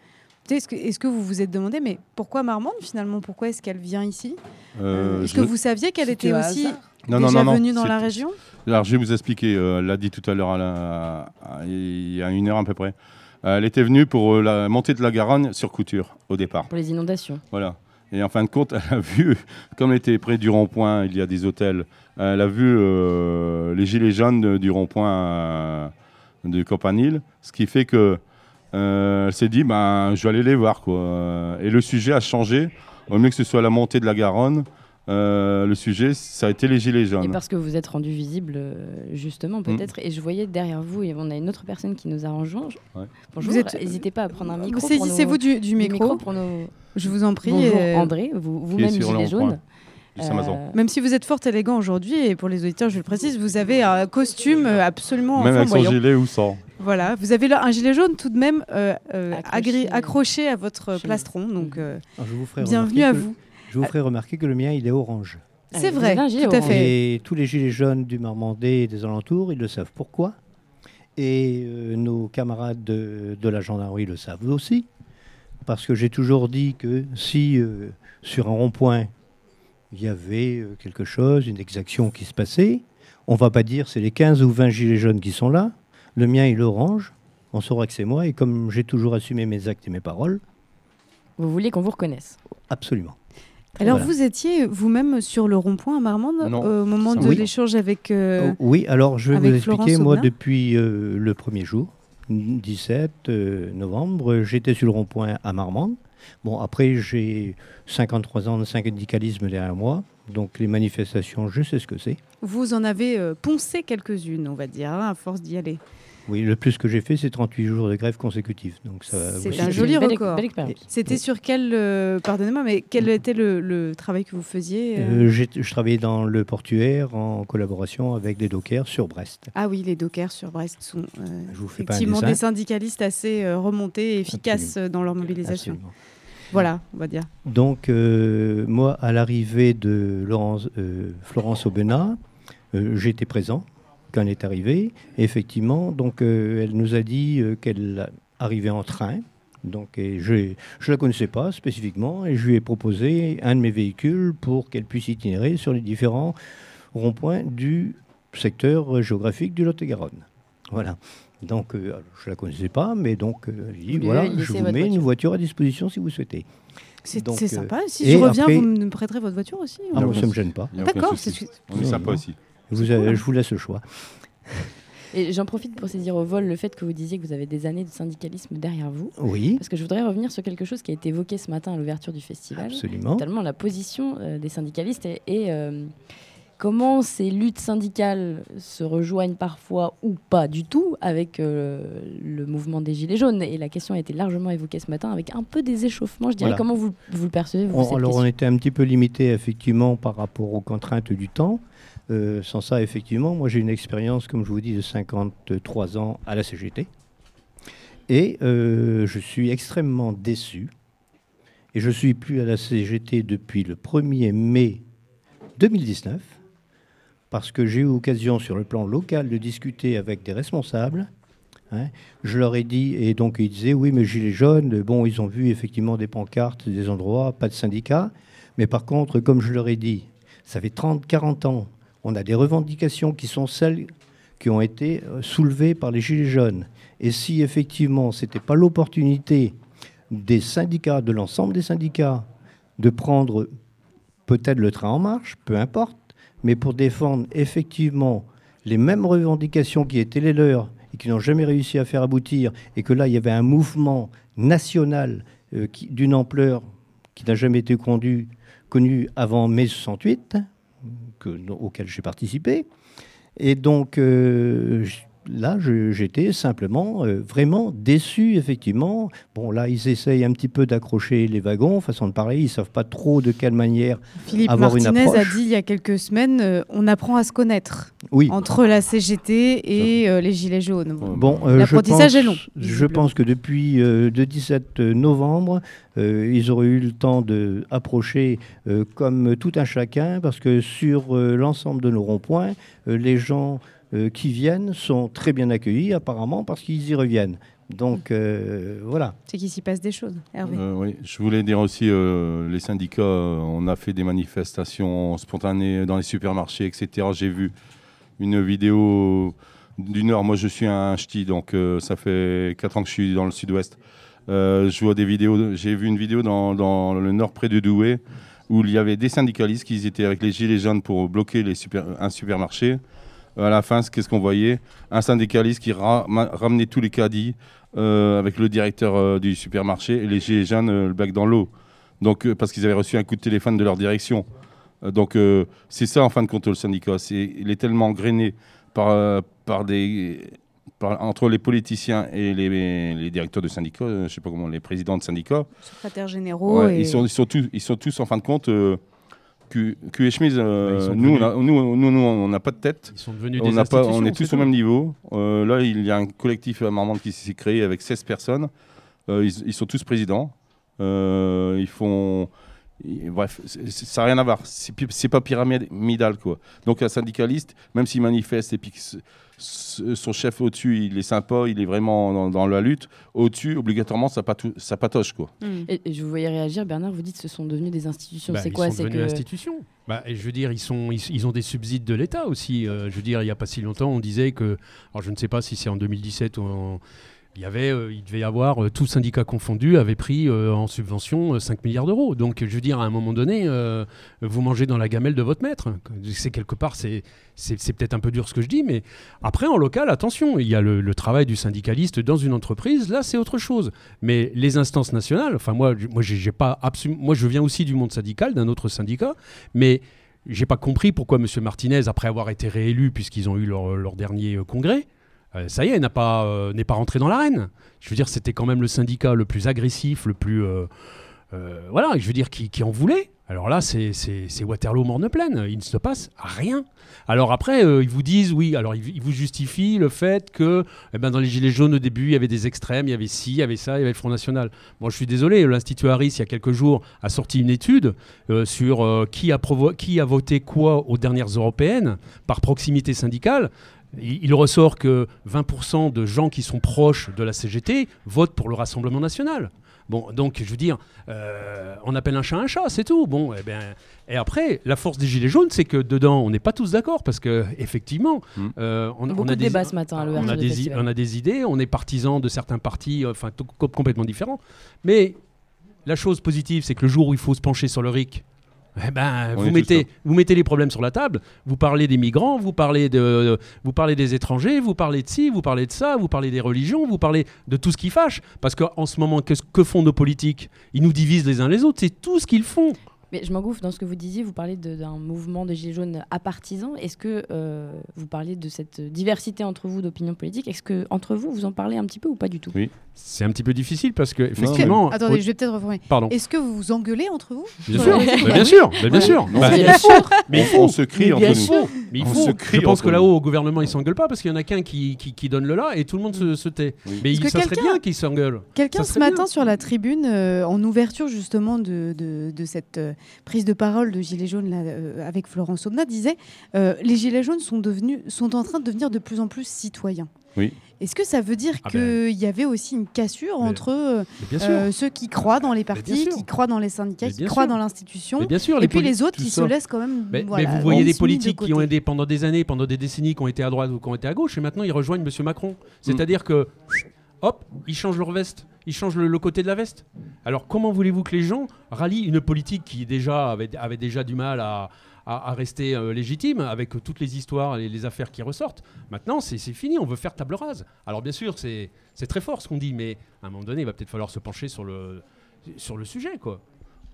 Est-ce que, vous vous êtes demandé, mais pourquoi Marmande finalement? Pourquoi est-ce qu'elle vient ici? Euh, Est-ce que vous saviez qu'elle était aussi. Non, non, déjà non, non, venue dans la région Alors, je vais vous expliquer. euh, elle l'a dit tout à l'heure, la- il y a une heure à peu près. Euh, elle était venue pour euh, la montée de la Garonne sur Couture, au départ. pour les inondations. Voilà. Et en fin de compte, elle a vu, comme elle était près du rond-point, il y a des hôtels, elle a vu euh, les gilets jaunes de- du rond-point euh, de Campanile, ce qui fait que euh, elle s'est dit, ben, je vais aller les voir. Quoi. Et le sujet a changé. Au mieux que ce soit la montée de la Garonne, euh, le sujet, ça a été les gilets Et jaunes. parce que vous êtes rendu visible, euh, justement, peut-être. Et je voyais derrière vous, et on a une autre personne qui nous a rejoint. Je- Ouais. Bonjour, Vous êtes- n'hésitez pas à prendre un micro. Saisissez-vous nos- du, micro. pour nos... Je vous en prie. Bonjour euh, André, vous- vous-même le gilet jaune. Euh, Même si vous êtes fort élégant aujourd'hui, et pour les auditeurs, je le précise, vous avez un costume euh, absolument Même avec son gilet ou sans. Voilà, vous avez là un gilet jaune tout de même euh, euh, Accroché. agri- accroché à votre plastron. Donc, euh, je vous ferai bienvenue à vous. Je vous ferai remarquer que le mien, il est orange. Ah, C'est vrai, gilet tout à fait. Et tous les gilets jaunes du Marmandais et des alentours, ils le savent pourquoi? Et euh, nos camarades de, de la gendarmerie le savent aussi. Parce que j'ai toujours dit que si euh, sur un rond-point, il y avait euh, quelque chose, une exaction qui se passait, on va pas dire c'est les 15 ou 20 gilets jaunes qui sont là. Le mien, il est orange. On saura que c'est moi. Et comme j'ai toujours assumé mes actes et mes paroles, Vous voulez qu'on vous reconnaisse? absolument. Alors, Voilà. vous étiez vous-même sur le rond-point à Marmande Non. au moment de oui. l'échange avec. euh, Oh, oui, alors je vais vous expliquer. Moi, depuis euh, le premier jour, 17 euh, novembre, j'étais sur le rond-point à Marmande. Bon, après, j'ai 53 ans de syndicalisme derrière moi. Donc, les manifestations, je sais ce que c'est. Vous en avez euh, poncé quelques-unes, on va dire, hein, à force d'y aller. Oui, le plus que j'ai fait, c'est 38 jours de grève consécutive. Donc, C'est un joli record. C'était Oui. sur quel. euh, Pardonnez-moi, mais quel était le, le travail que vous faisiez euh Euh, je travaillais dans le portuaire en collaboration avec des dockers sur Brest. Ah oui, les dockers sur Brest sont euh, Je vous fais pas un effectivement dessin. des syndicalistes assez euh, remontés et efficaces dans leur mobilisation. Absolument. Voilà, on va dire. Donc, euh, moi, à l'arrivée de Laurence, euh, Florence Aubenas, euh, j'étais présent quand elle est arrivée. Et effectivement, donc, euh, elle nous a dit euh, qu'elle arrivait en train. Donc, et je ne la connaissais pas spécifiquement et je lui ai proposé un de mes véhicules pour qu'elle puisse itinérer sur les différents ronds-points du secteur géographique du Lot-et-Garonne. Voilà. Donc, euh, je ne la connaissais pas, mais donc, euh, elle dit, voilà, je vous mets une voiture. à disposition si vous souhaitez. C'est sympa. Si je reviens, après- vous me prêterez votre voiture aussi Ah, moi, ça ne me gêne pas. D'accord, c'est- sympa aussi. Vous avez- je vous laisse le choix. Et j'en profite pour saisir au vol le fait que vous disiez que vous avez des années de syndicalisme derrière vous. Oui, Parce que je voudrais revenir sur quelque chose qui a été évoqué ce matin à l'ouverture du festival. absolument. Notamment la position euh, des syndicalistes et, et, euh, comment ces luttes syndicales se rejoignent parfois ou pas du tout avec euh, le mouvement des Gilets jaunes. Et la question a été largement évoquée ce matin avec un peu des échauffements, je dirais. Voilà. Comment vous, vous le percevez, vous, On- cette alors, question? on était un petit peu limité, effectivement, par rapport aux contraintes du temps. Euh, sans ça, effectivement, moi, j'ai une expérience, comme je vous dis, de 53 ans à la CGT. Et euh, je suis extrêmement déçu et je suis plus à la CGT depuis le 1er mai 2019, parce que j'ai eu l'occasion sur le plan local de discuter avec des responsables. hein. je leur ai dit, et donc ils disaient, oui, mais Gilets jaunes, bon, ils ont vu effectivement des pancartes, des endroits, pas de syndicats. Mais par contre, comme je leur ai dit, ça fait 30, 40 ans, on a des revendications qui sont celles qui ont été euh, soulevées par les Gilets jaunes. Et si effectivement, ce n'était pas l'opportunité des syndicats, de l'ensemble des syndicats, de prendre peut-être le train en marche, peu importe, mais pour défendre effectivement les mêmes revendications qui étaient les leurs et qui n'ont jamais réussi à faire aboutir, et que là, il y avait un mouvement national euh, d'une ampleur qui n'a jamais été conduit, connu avant mai 68, que- auquel j'ai participé. Et donc, euh, là, j'étais simplement euh, vraiment déçu, effectivement. Bon, là, ils essayent un petit peu d'accrocher les wagons, façon de parler. Ils ne savent pas trop de quelle manière Philippe avoir une Martinez a dit il y a quelques semaines euh, on apprend à se connaître Oui. entre la CGT et euh, les Gilets jaunes. Bon. Euh, L'apprentissage est long, Je pense que depuis euh, le 17 novembre, euh, ils auraient eu le temps d'approcher euh, comme tout un chacun, parce que sur euh, l'ensemble de nos ronds-points, euh, les gens euh, qui viennent sont très bien accueillis, apparemment, parce qu'ils y reviennent. Donc euh, voilà. C'est qu'il s'y passe des choses. Hervé. Euh, oui, je voulais dire aussi, euh, les syndicats, on a fait des manifestations spontanées dans les supermarchés, etc. J'ai vu une vidéo d'une heure. Moi, je suis un ch'ti, donc euh, ça fait 4 ans que je suis dans le sud-ouest. Euh, je vois des vidéos. J'ai vu une vidéo dans, dans le nord près de Douai où il y avait des syndicalistes qui étaient avec les gilets jaunes pour bloquer les super- un supermarché. À la fin, qu'est-ce qu'on voyait Un syndicaliste qui ra- ramenait tous les caddies euh, avec le directeur euh, du supermarché et les gilets jaunes euh, le bec dans l'eau. Donc, euh, parce qu'ils avaient reçu un coup de téléphone de leur direction. Euh, donc, euh, c'est ça en fin de compte le syndicat. C'est, il est tellement grainé par, euh, par des, par- entre les politiciens et les, les directeurs de syndicats, euh, je sais pas comment, les présidents de syndicats. Secrétaires généraux. Ouais, et- ils, sont, ils, sont tous, ils sont tous en fin de compte. Euh, cul et chemise, euh, ils sont nous, on a- nous, nous, nous, on n'a pas de tête. Ils sont devenus On des pas, on est tous au même niveau. Euh, là, il y a un collectif à Marmande qui s'est créé avec 16 personnes. Euh, ils, ils sont tous présidents. Euh, ils font. Bref, ça n'a rien à voir. C'est pas pyramidal, quoi. Donc, un syndicaliste, même s'il manifeste et puis son chef au-dessus, il est sympa, il est vraiment dans, dans la lutte, au-dessus, obligatoirement, ça, patou- ça patoche, quoi. Mm. Et, et je vous voyais réagir, Bernard, vous dites que ce sont devenus des institutions. Bah, c'est quoi C'est que institutions. Bah, je veux dire, ils, sont, ils, ils ont des subsides de l'État aussi. Euh, je veux dire, il n'y a pas si longtemps, on disait que, alors je ne sais pas si c'est en 2017 ou en... Euh, il devait y avoir, euh, tout syndicat confondu, avait pris euh, en subvention euh, 5 milliards d'euros. Donc, je veux dire, à un moment donné, euh, vous mangez dans la gamelle de votre maître. C'est quelque part, c'est peut-être un peu dur ce que je dis, mais après, en local, attention, il y a le, travail du syndicaliste dans une entreprise, là, c'est autre chose. Mais les instances nationales, enfin, moi, moi, je viens aussi du monde syndical, d'un autre syndicat, mais j'ai pas compris pourquoi M. Martinez, après avoir été réélu, puisqu'ils ont eu leur, dernier euh, congrès, euh, ça y est, n'a pas, euh, n'est pas rentré dans l'arène. Je veux dire, c'était quand même le syndicat le plus agressif, le plus. euh, euh, voilà, je veux dire, qui, qui en voulait. Alors là, c'est Waterloo morne pleine. Il ne se passe rien. Alors après, euh, ils vous disent, oui, alors ils, vous justifient le fait que eh ben, dans les Gilets jaunes, au début, il y avait des extrêmes, il y avait ci, il y avait ça, il y avait le Front National. Moi, je suis désolé, l'Institut Harris, il y a quelques jours, a sorti une étude euh, sur euh, qui, a qui a voté quoi aux dernières européennes par proximité syndicale. Il, ressort que 20% de gens qui sont proches de la CGT votent pour le Rassemblement national. Bon, donc je veux dire, euh, on appelle un chat un chat, c'est tout. Bon, et, ben, et après, la force des gilets jaunes, c'est que dedans, on n'est pas tous d'accord parce que effectivement, Mm. euh, on, a de des, débats ce matin à on l'ouverture a du des, i- festival. on a des idées, on est partisans de certains partis, euh, enfin complètement différents. Mais la chose positive, c'est que le jour où il faut se pencher sur le RIC, eh ben, vous mettez, vous mettez les problèmes sur la table, vous parlez des migrants, vous parlez, de, vous parlez des étrangers, vous parlez de ci, vous parlez de ça, vous parlez des religions, vous parlez de tout ce qui fâche. Parce qu'en ce moment, que, que font nos politiques? Ils nous divisent les uns les autres, c'est tout ce qu'ils font. Mais je m'engouffre dans ce que vous disiez, vous parlez d'un mouvement de Gilets jaunes apartisan. Est-ce que euh, vous parliez de cette diversité entre vous d'opinions politiques? Est-ce que entre vous, vous en parlez un petit peu ou pas du tout? Oui. C'est un petit peu difficile parce que effectivement. Attendez, je vais peut-être reformuler. Pardon. Est-ce que vous vous engueulez entre vous Bien sûr, bah, bien sûr, bah, bien sûr. Non, Bah, c'est- Bien sûr. Mais il faut, on se crie Mais entre nous. Mais il On faut. se crie Je pense que là-haut, au gouvernement, ils s'engueulent pas parce qu'il y en a qu'un qui, qui, qui donne le là et tout le monde se, se tait. Oui. Mais il- que ça serait quelqu'un- bien qu'ils s'engueulent. Quelqu'un ce matin bien. sur la tribune, euh, en ouverture justement de, de- de cette euh, prise de parole de Gilets jaunes là, euh, avec Florence Aubenas, disait euh, les Gilets jaunes sont, devenus, sont en train de devenir de plus en plus citoyens. Oui. Est-ce que ça veut dire Ah qu'il ben. y avait aussi une cassure Mais- entre euh, euh, ceux qui croient dans les partis, qui croient dans les syndicats, qui croient sûr. dans l'institution, et puis les autres qui ça. se laissent quand même. Mais, vous voyez des de politiques qui ont été pendant des années, pendant des décennies, qui ont été à droite ou qui ont été à gauche, et maintenant ils rejoignent M. Macron. Mm. C'est-à-dire que, hop, ils changent leur veste, ils changent le, le côté de la veste. Alors comment voulez-vous que les gens rallient une politique qui déjà avait, avait déjà du mal à, à- à rester euh, légitime avec toutes les histoires et les affaires qui ressortent Maintenant, c'est c'est fini, on veut faire table rase. Alors bien sûr, c'est c'est très fort ce qu'on dit, mais à un moment donné, il va peut-être falloir se pencher sur le, sur le sujet, quoi.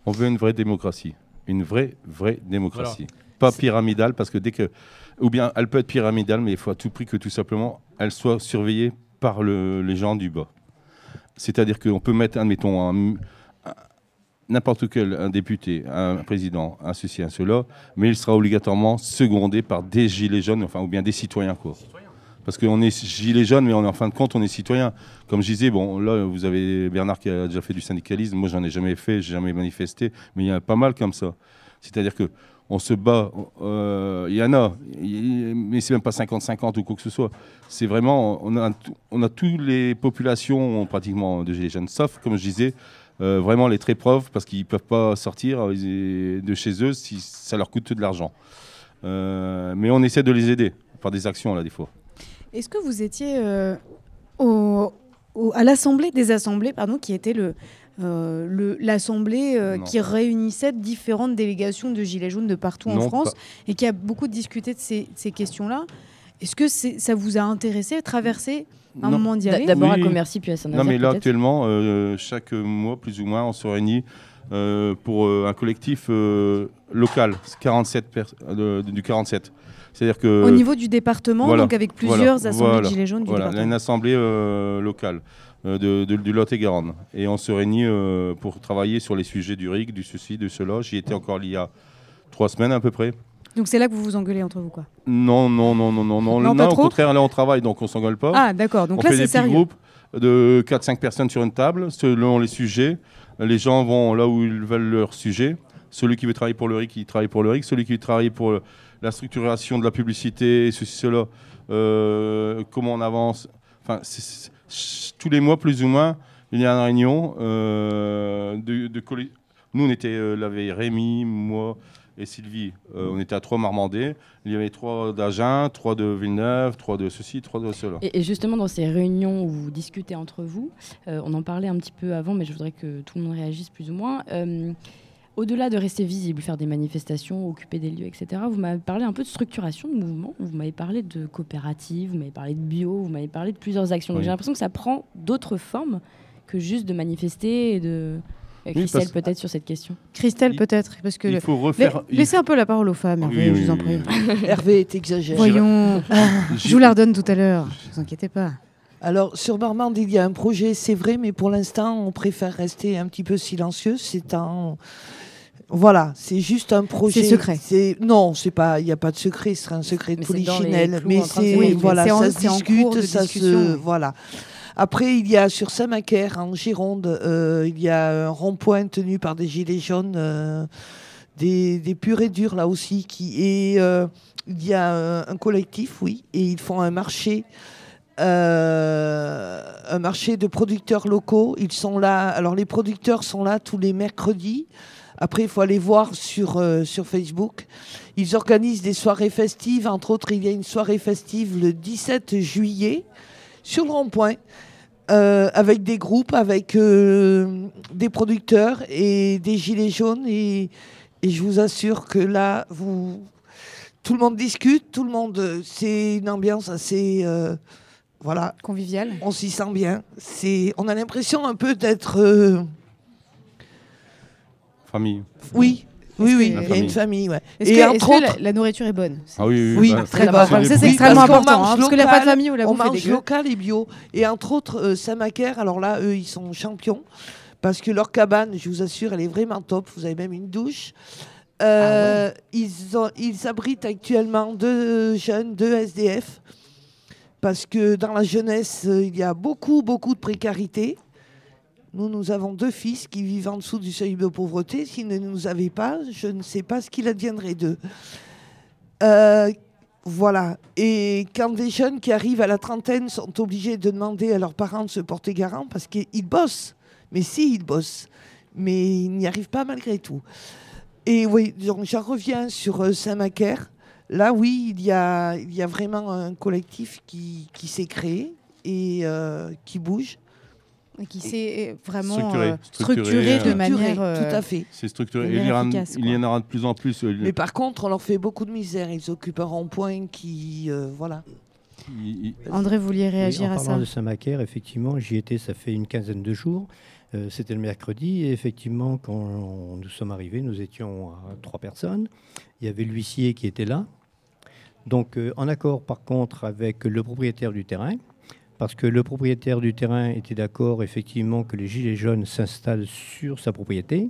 On veut une vraie démocratie. Une vraie, vraie démocratie. Pas pyramidale, parce que dès que. Ou bien elle peut être pyramidale, mais il faut à tout prix que tout simplement elle soit surveillée par le- les gens du bas. C'est-à-dire qu'on peut mettre, admettons, un- n'importe quel député, un président, un ceci, un cela, mais il sera obligatoirement secondé par des gilets jaunes, enfin, ou bien des citoyens, quoi. Parce qu'on est gilets jaunes, mais on en fin de compte, on est citoyens. Comme je disais, bon, là, vous avez Bernard qui a déjà fait du syndicalisme. Moi, j'en ai jamais fait, j'ai jamais manifesté, mais il y en a pas mal comme ça. C'est-à-dire que on se bat, euh, il y en a, il- mais c'est même pas 50-50 ou quoi que ce soit. C'est vraiment, on a, on a toutes les populations pratiquement de gilets jaunes, sauf, comme je disais, vraiment les très pauvres, parce qu'ils peuvent pas sortir euh, de chez eux si ça leur coûte de l'argent. Euh, mais on essaie de les aider par des actions, là, des fois. Est-ce que vous étiez euh, au- au- à l'Assemblée des Assemblées, pardon, qui était le, euh, l'Assemblée euh, qui réunissait différentes délégations de Gilets jaunes de partout en France pas- et qui a beaucoup discuté de ces, ces questions-là? Est-ce que ça vous a intéressé, traversé un Non. moment d'y aller D'abord à Oui. Commercy, puis à Non, Saint-Nazaire. mais là, actuellement, euh, chaque mois, plus ou moins, on se réunit euh, pour euh, un collectif euh, local, 47 pers- euh, de- du 47. C'est-à-dire que. Au niveau du département, voilà, donc avec plusieurs voilà, assemblées voilà, de Gilets jaunes du Voilà, département une assemblée euh, locale euh, de, de- du Lot-et-Garonne. Et on se réunit euh, pour travailler sur les sujets du RIC, du ceci, de cela. J'y étais encore il y a trois semaines à peu près. Donc c'est là que vous vous engueulez entre vous, quoi. Non, non, non, non, non, non. Non, pas au trop contraire, là, on travaille, donc on s'engueule pas. Ah, d'accord. Donc on là, fait des c'est petits sérieux. groupes de 4-5 personnes sur une table, selon les sujets. Les gens vont là où ils veulent leur sujet. Celui qui veut travailler pour le RIC, il travaille pour le RIC. Celui qui veut travailler pour la structuration de la publicité, ceci, cela, euh, comment on avance. Enfin, c'est- c'est- tous les mois, plus ou moins, il y a une réunion euh, de, de colli- Nous, on était euh, la veille, Rémi, moi et Sylvie. Euh, on était à trois Marmandais. Il y avait trois d'Agen, trois de Villeneuve, trois de ceci, trois de cela. Et, et justement, dans ces réunions où vous discutez entre vous, euh, on en parlait un petit peu avant, mais je voudrais que tout le monde réagisse plus ou moins. Euh, Au-delà de rester visible, faire des manifestations, occuper des lieux, etc., vous m'avez parlé un peu de structuration de mouvement, vous m'avez parlé de coopérative, vous m'avez parlé de bio, vous m'avez parlé de plusieurs actions. Donc Oui. j'ai l'impression que ça prend d'autres formes que juste de manifester et de... Euh, Oui, Christelle, parce- peut-être sur cette question. Christelle, Il- peut-être, parce que Il le- faut La- refaire. il Laissez un peu la parole aux femmes, Hervé, oui, je vous en prie. oui. Hervé est exagéré. Voyons, je vous la redonne tout à l'heure, ne vous inquiétez pas. Alors, sur Marmande, il y a un projet, c'est vrai, mais pour l'instant, on préfère rester un petit peu silencieux. C'est un. Voilà, c'est juste un projet. C'est secret. C'est non, c'est pas. Il n'y a pas de secret. Ce serait un secret de Mais polichinelle. Mais c'est Oui, voilà, c'est en- ça se discute, cours de ça se voilà. Après, il y a sur Saint-Macaire, en Gironde, euh, il y a un rond-point tenu par des gilets jaunes, euh, des, des purs et durs là aussi, qui et euh, il y a un, collectif, oui, et ils font un marché, un marché de producteurs locaux. Ils sont là. Alors les producteurs sont là tous les mercredis. Après, il faut aller voir sur, sur Facebook. Ils organisent des soirées festives. Entre autres, il y a une soirée festive le 17 juillet sur le rond-point. euh, avec des groupes, avec euh, des producteurs et des gilets jaunes. Et, et je vous assure que là, vous, tout le monde discute, tout le monde. C'est une ambiance assez. euh, voilà, Convivial. on s'y sent bien. C'est, on a l'impression un peu d'être. euh, Famille. oui, Oui, oui, il y a une famille, ouais. Est-ce Et que, entre est-ce que autres- la, la nourriture est bonne? Ah oui, Oui, bah, très bonne. ça, c'est extrêmement parce important, hein, parce que famille ou la on bouffe mange local et bio. Et entre autres, euh, Samaker, alors là, eux, ils sont champions. Parce que leur cabane, je vous assure, elle est vraiment top. Vous avez même une douche. Euh, ils, ont- ils abritent actuellement deux jeunes, deux SDF. Parce que dans la jeunesse, euh, il y a beaucoup, beaucoup de précarité. Nous, nous avons deux fils qui vivent en dessous du seuil de pauvreté. S'ils ne nous avaient pas, je ne sais pas ce qu'il adviendrait d'eux. Euh, voilà. Et quand des jeunes qui arrivent à la trentaine sont obligés de demander à leurs parents de se porter garant parce qu'ils bossent. Mais si, ils bossent. Mais ils n'y arrivent pas malgré tout. Et oui, donc j'en reviens sur euh, Saint-Macaire. Là, oui, il y a, il y a vraiment un collectif qui, qui s'est créé et euh, qui bouge. Et qui s'est vraiment Structuré, euh, structuré, structuré de euh, manière. Euh, tout à fait. C'est structuré. de Il efficace, il y en aura de plus en plus. euh, Mais par contre, on leur fait beaucoup de misère. Ils occupent un rond-point qui. euh, voilà. il- il- André, vous vouliez Oui, réagir en à parlant ça de Saint-Macaire, effectivement, j'y étais, ça fait une quinzaine de jours. Euh, C'était le mercredi. Et effectivement, quand on- nous sommes arrivés, nous étions à trois personnes. Il y avait l'huissier qui était là. Donc, euh, en accord, par contre, avec le propriétaire du terrain, parce que le propriétaire du terrain était d'accord, effectivement, que les gilets jaunes s'installent sur sa propriété.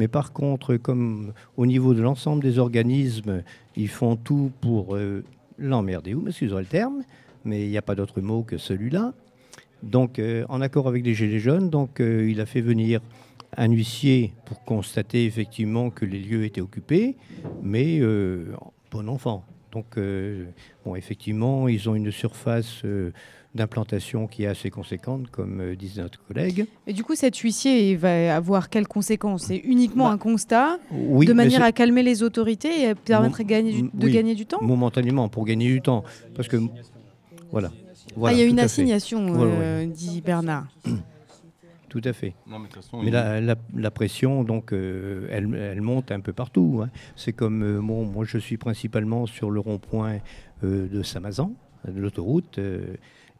Mais par contre, comme au niveau de l'ensemble des organismes, ils font tout pour euh, l'emmerder, ou excusez le terme, mais il n'y a pas d'autre mot que celui-là. Donc, euh, en accord avec les Gilets jaunes, donc, euh, il a fait venir un huissier pour constater effectivement que les lieux étaient occupés, mais bon enfant. Donc, bon, effectivement, ils ont une surface d'implantation qui est assez conséquente, comme euh, disait notre collègue. Et du coup, cet huissier, il va avoir quelles conséquences? C'est uniquement Bah, un constat? Oui, de manière à calmer les autorités et à permettre de gagner du, m- de oui. gagner du temps? momentanément pour gagner du temps, parce que voilà. Voilà, Ah, il y a une assignation, Ouais, euh, dit Bernard. Tout à fait. Non, mais façon, la, la- la pression, donc, euh, elle, elle monte un peu partout. hein. C'est comme euh, bon, moi, je suis principalement sur le rond-point euh, de Samazan, de l'autoroute.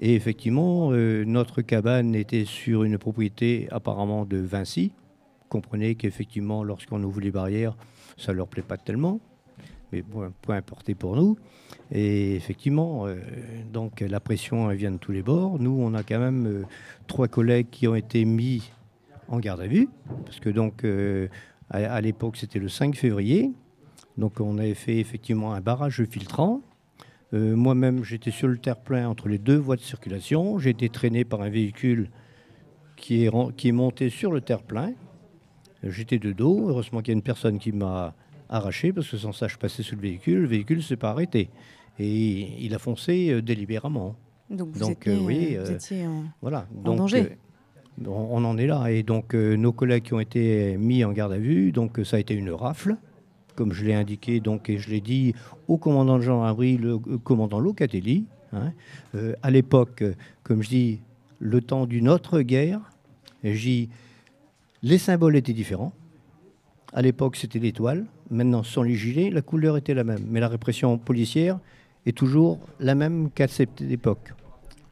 Et effectivement, euh, notre cabane était sur une propriété apparemment de Vinci. Comprenez qu'effectivement, lorsqu'on ouvre les barrières, ça leur plaît pas tellement. Mais bon, point importé pour nous. Et effectivement, euh, donc la pression vient de tous les bords. Nous, on a quand même euh, trois collègues qui ont été mis en garde à vue, parce que donc à l'époque c'était le 5 février, donc on avait fait effectivement un barrage filtrant. Euh, Moi-même j'étais sur le terre-plein entre les deux voies de circulation, j'ai été traîné par un véhicule qui est, ren- qui est monté sur le terre-plein. J'étais de dos, heureusement qu'il y a une personne qui m'a arraché, parce que sans ça je passais sous le véhicule, le véhicule ne s'est pas arrêté. Et il a foncé euh, délibérément. Donc, vous, Donc, étiez, euh, oui, euh, vous étiez en- Voilà. En danger. on, en est là. Et donc, euh, nos collègues qui ont été mis en garde à vue, donc ça a été une rafle, comme je l'ai indiqué, donc, et je l'ai dit au commandant de gendarmerie, le euh, commandant Locatelli. hein. Euh, à l'époque, comme je dis, le temps d'une autre guerre, les symboles étaient différents. À l'époque, c'était l'étoile. Maintenant, sans les gilets, la couleur était la même. Mais la répression policière est toujours la même qu'à cette époque.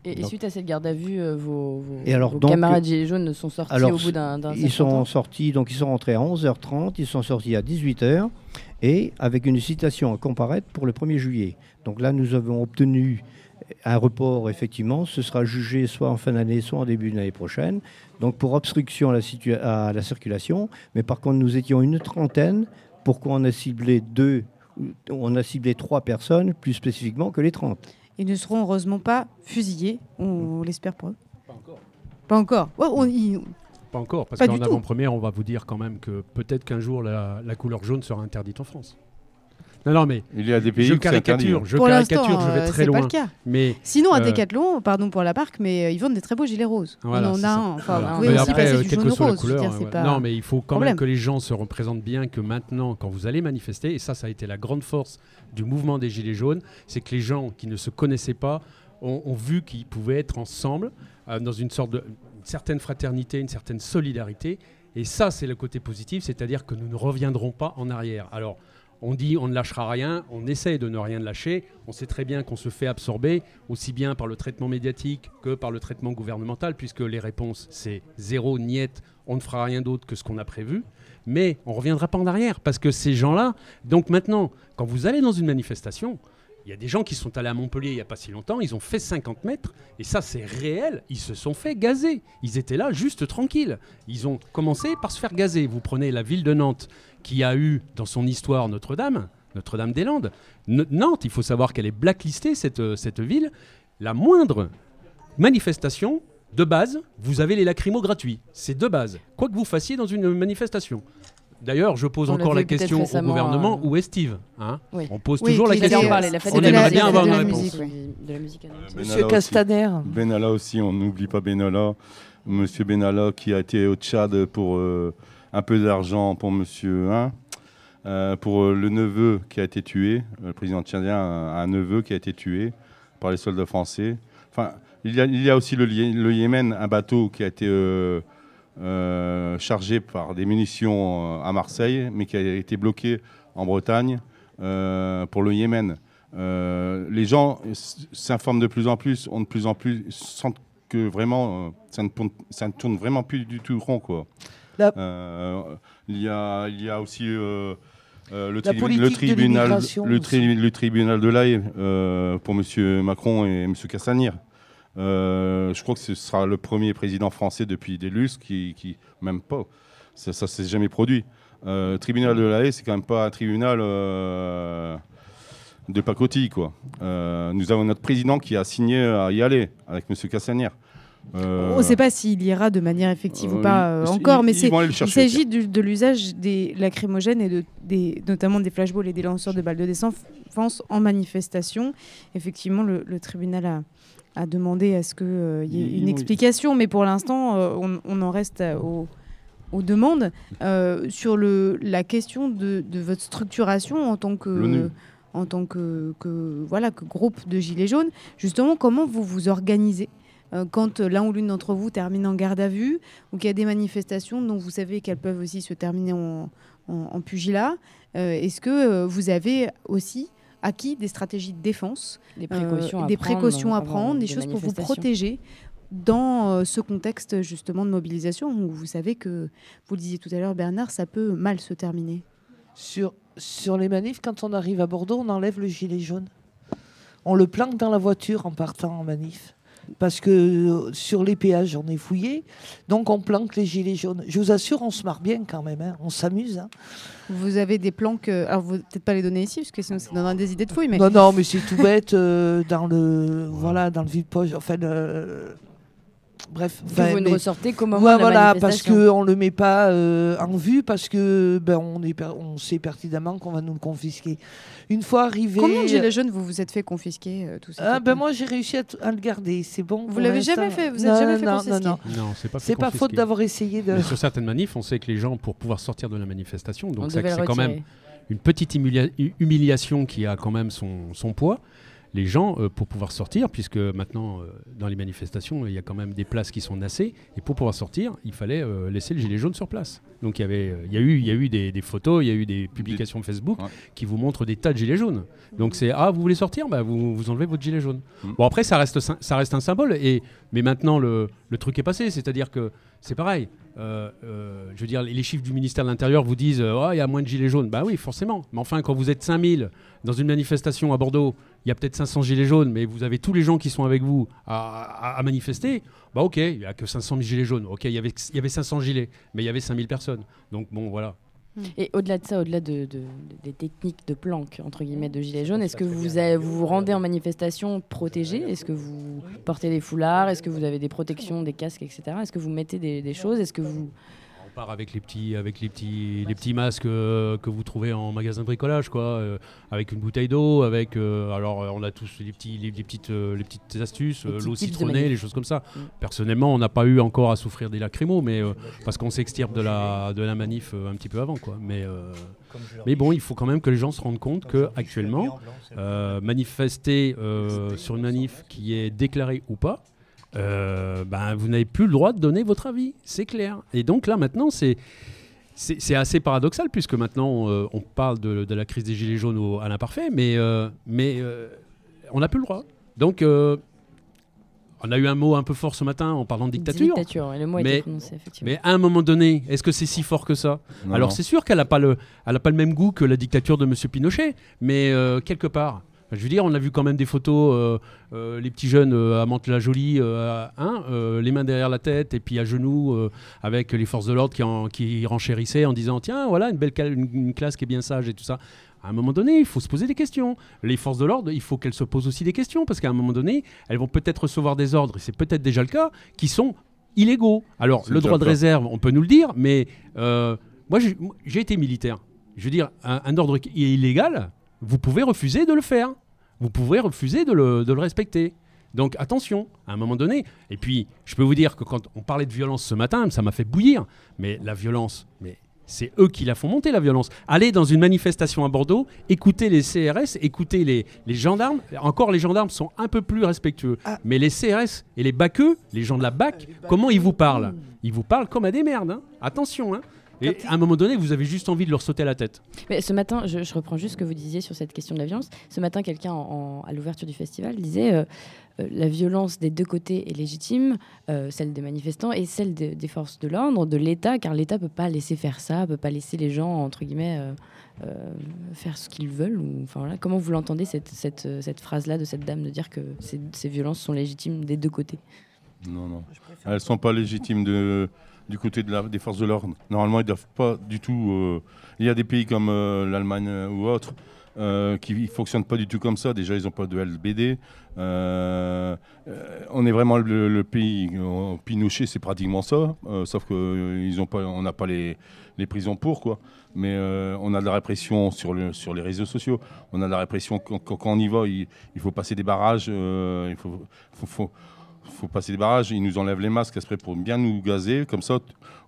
Et, suite à cette garde à vue, euh, vos, vos- Et alors, vos donc, camarades Gilets jaunes sont sortis alors, au bout d'un Ils sont temps sortis, donc ils sont rentrés à 11h30, ils sont sortis à 18h, et avec une citation à comparaître pour le 1er juillet. Donc là, nous avons obtenu un report, effectivement. Ce sera jugé soit en fin d'année, soit en début de l'année prochaine. Donc pour obstruction à la, à la circulation. Mais par contre, nous étions une trentaine. Pourquoi on a ciblé deux On a ciblé trois personnes, plus spécifiquement que les 30. Ils ne seront heureusement pas fusillés, on l'espère pour eux. Pas encore. Pas encore. Ouais, on- ils- Pas encore, parce Pas qu'en avant-première, on va vous dire quand même que peut-être qu'un jour la, la couleur jaune sera interdite en France. Non, non, mais il y a des pays je où c'est interdit. caricature, je pour caricature, je vais euh, très pas loin. le cas. Mais Sinon, à Euh, Decathlon, pardon pour la marque, mais euh, ils vendent des très beaux gilets roses. Voilà, on en c'est a ça. un. Enfin, Voilà. vous pouvez Mais aussi après, passer du quelle jaune que soit la rose. couleur, dire, c'est ouais. pas- non, mais il faut quand problème. même que les gens se représentent bien que maintenant, quand vous allez manifester, et ça, ça a été la grande force du mouvement des Gilets jaunes, c'est que les gens qui ne se connaissaient pas ont, ont vu qu'ils pouvaient être ensemble euh, dans une sorte de une certaine fraternité, une certaine solidarité. Et ça, c'est le côté positif, c'est-à-dire que nous ne reviendrons pas en arrière. Alors, on dit on ne lâchera rien, on essaie de ne rien lâcher. On sait très bien qu'on se fait absorber aussi bien par le traitement médiatique que par le traitement gouvernemental, puisque les réponses, c'est zéro, niette, on ne fera rien d'autre que ce qu'on a prévu. Mais on ne reviendra pas en arrière parce que ces gens-là, donc maintenant, quand vous allez dans une manifestation, il y a des gens qui sont allés à Montpellier il n'y a pas si longtemps, ils ont fait 50 mètres, et ça c'est réel, ils se sont fait gazer. Ils étaient là juste tranquilles. Ils ont commencé par se faire gazer. Vous prenez la ville de Nantes, qui a eu dans son histoire Notre-Dame, Notre-Dame-des-Landes. N- Nantes, il faut savoir qu'elle est blacklistée, cette, euh, cette ville. La moindre manifestation, de base, vous avez les lacrymos gratuits. C'est de base. Quoi que vous fassiez dans une manifestation. D'ailleurs, je pose On encore la question au gouvernement euh, où est Steve hein? Oui. On pose Oui, toujours la question. parler, la On aimerait bien avoir de une la réponse. musique, ouais. De la musique annoncée. Benalla Monsieur aussi. Castaner. Benalla aussi, on n'oublie pas Benalla. Monsieur Benalla qui a été au Tchad pour euh, un peu d'argent pour monsieur hein, euh, pour euh, le neveu qui a été tué. Le président tchadien a un neveu qui a été tué par les soldats français. Enfin, il y a, aussi le, Yé- le Yémen, un bateau qui a été euh, euh, chargé par des munitions euh, à Marseille, mais qui a été bloqué en Bretagne euh, pour le Yémen. Euh, les gens s'informent de plus en plus, ont de plus en plus sentent que vraiment euh, ça ne, tourne, ça ne tourne vraiment plus du tout rond quoi. La- Euh, il y a il y a aussi euh, euh, le, La tri- tribunal le, aussi. tri- le tribunal de l'AE pour Monsieur Macron et Monsieur Castaner. Euh, je crois que ce sera le premier président français depuis des lustres qui, qui même pas ça, ça s'est jamais produit. Euh, tribunal de l'AE, c'est quand même pas un tribunal euh, de pacotille, quoi. Nous avons notre président qui a signé à y aller avec M. Castaner. Euh, On ne sait pas s'il ira de manière effective ou euh, pas euh, encore, mais il s'agit du- de l'usage des lacrymogènes et de, des, notamment des flashballs et des lanceurs de balles de défense en manifestation. Effectivement, le, le tribunal a, a demandé à ce qu'il y ait une explication, mais pour l'instant, on, on en reste aux, demandes. Euh, sur le, la question de, de votre structuration en tant que L'ONU. en tant que, que, voilà, que groupe de Gilets jaunes, justement, comment vous vous organisez euh, quand euh, l'un ou l'une d'entre vous termine en garde à vue ou qu'il y a des manifestations dont vous savez qu'elles peuvent aussi se terminer en, en- en pugilat euh, Est-ce que vous avez aussi acquis des stratégies de défense, Des précautions euh, à des prendre précautions à prendre, des des choses pour vous protéger dans euh, ce contexte justement de mobilisation où vous savez que, vous le disiez tout à l'heure Bernard, ça peut mal se terminer? Sur, sur les manifs, quand on arrive à Bordeaux, on enlève le gilet jaune. On le planque dans la voiture en partant en manif. Parce que euh, sur les péages, on est fouillé. Donc on planque les gilets jaunes. Je vous assure, on se marre bien quand même. hein. On s'amuse. hein. Vous avez des plans que. Alors, vous peut-être pas les donner ici, parce que sinon, ça donnera des idées de fouilles, mais. Non, non, mais c'est tout bête euh, dans le voilà dans le vide poche. Enfin, le- bref. Que vous ne ressortez qu'au moment Ouais, de la voilà, parce qu'on ne le met pas euh, en vue, parce que ben, on, est, per- on sait pertinemment qu'on va nous le confisquer. Une fois arrivé. Combien de gilets jaunes vous vous êtes fait confisquer euh, tout ça ah, ben moi j'ai réussi à, le garder, c'est bon. Vous l'avez jamais fait Vous êtes Non, jamais fait non, confisquer non, non. Non, c'est pas fait C'est pas faute d'avoir essayé de. Mais sur certaines manifs, on sait que les gens, pour pouvoir sortir de la manifestation, On donc ça, c'est quand même une petite humilia- hu- humiliation qui a quand même son, son poids. Les gens, euh, pour pouvoir sortir, puisque maintenant, euh, dans les manifestations, il y a quand même des places qui sont nassées, et pour pouvoir sortir, il fallait euh, laisser le gilet jaune sur place. Donc il y, avait, il y a eu, il y a eu des, des photos, il y a eu des publications Facebook Ouais. qui vous montrent des tas de gilets jaunes. Donc c'est Ah, vous voulez sortir? Bah, vous, vous enlevez votre gilet jaune. Mm. Bon, après, ça reste, ça reste un symbole, et, mais maintenant, le, le truc est passé, c'est-à-dire que c'est pareil. Euh, euh, je veux dire, les chiffres du ministère de l'Intérieur vous disent euh, Ah, il y a moins de gilets jaunes. Bah oui, forcément. Mais enfin, quand vous êtes 5000 dans une manifestation à Bordeaux, il y a peut-être 500 gilets jaunes, mais vous avez tous les gens qui sont avec vous à, à- à manifester. Bah ok, il n'y a que 500 gilets jaunes. Ok, il y avait, il y avait 500 gilets, mais il y avait 5000 personnes. Donc bon, voilà. Et au-delà de ça, au-delà de, de- des techniques de planque, entre guillemets, de gilets jaunes, est-ce que vous, avez- vous vous rendez en manifestation protégé Est-ce que vous portez des foulards? Est-ce que vous avez des protections, des casques, etc. Est-ce que vous mettez des, des choses? Est-ce que vous... On part avec les petits, avec les petits, les petits masques euh, que vous trouvez en magasin de bricolage, quoi, euh, avec une bouteille d'eau, avec. euh, alors, euh, on a tous les petits, les, les petites, euh, les petites astuces, euh, l'eau citronnée, les choses comme ça. Mm. Personnellement, on n'a pas eu encore à souffrir des lacrymos, mais euh, parce qu'on s'extirpe de la, de la manif euh, un petit peu avant, quoi. Mais, euh, mais bon, il faut quand même que les gens se rendent compte que actuellement, euh, manifester euh, sur une manif qui est déclarée ou pas, euh, ben, vous n'avez plus le droit de donner votre avis, c'est clair. Et donc là maintenant, c'est c'est c'est assez paradoxal puisque maintenant euh, on parle de, de la crise des gilets jaunes au- à l'imparfait, mais, euh, mais euh, on n'a plus le droit. Donc euh, On a eu un mot un peu fort ce matin en parlant de dictature. Dictature, le mot a Mais- été prononcé, effectivement. Mais à un moment donné, est-ce que c'est si fort que ça? Non, Alors non. c'est sûr qu'elle n'a pas, le, elle a pas le même goût que la dictature de M. Pinochet, mais euh, quelque part. Je veux dire, on a vu quand même des photos, euh, euh, les petits jeunes euh, à Mantes-la-Jolie, hein, les mains derrière la tête et puis à genoux, avec les forces de l'ordre qui, en- qui renchérissaient en disant tiens, voilà une belle cal- une, une classe qui est bien sage et tout ça. À un moment donné, il faut se poser des questions. Les forces de l'ordre, il faut qu'elles se posent aussi des questions parce qu'à un moment donné, elles vont peut-être recevoir des ordres, et c'est peut-être déjà le cas, qui sont illégaux. Alors, le droit de réserve, on peut nous le dire, mais euh, moi, j'ai été militaire. Je veux dire, un, un ordre qui est illégal, vous pouvez refuser de le faire. Vous pouvez refuser de le, de le respecter. Donc attention, à un moment donné. Et puis, je peux vous dire que quand on parlait de violence ce matin, ça m'a fait bouillir. Mais la violence, mais c'est eux qui la font monter, la violence. Allez dans une manifestation à Bordeaux, écoutez les CRS, écoutez les, les gendarmes. Encore, les gendarmes sont un peu plus respectueux. Ah. Mais les CRS et les baqueux, les gens de la BAC, comment ils vous parlent? Ils vous parlent comme à des merdes. hein. Attention. hein. Et à un moment donné, vous avez juste envie de leur sauter à la tête. Mais ce matin, je, je reprends juste ce que vous disiez sur cette question de la violence. Ce matin, quelqu'un en- en- à l'ouverture du festival disait euh, euh, la violence des deux côtés est légitime, euh, celle des manifestants et celle de- des forces de l'ordre, de l'État, car l'État peut pas laisser faire ça, peut pas laisser les gens entre guillemets euh, euh, faire ce qu'ils veulent. Ou, enfin, voilà. Comment vous l'entendez cette, cette, cette phrase-là de cette dame de dire que ces, ces violences sont légitimes des deux côtés? Non, non. Elles sont pas légitimes de, du côté des forces de l'ordre. Normalement, ils doivent pas du tout. euh, il y a des pays comme euh, l'Allemagne euh, ou autres qui ne fonctionnent pas du tout comme ça. Déjà, ils n'ont pas de LBD. On est vraiment le, pays. Pinochet, c'est pratiquement ça. sauf qu'on n'a pas les, prisons pour, quoi. Mais on a de la répression sur, le, sur les réseaux sociaux. On a de la répression quand, on y va. Il, faut passer des barrages. il faut- faut passer des barrages, ils nous enlèvent les masques exprès pour bien nous gazer. Comme ça,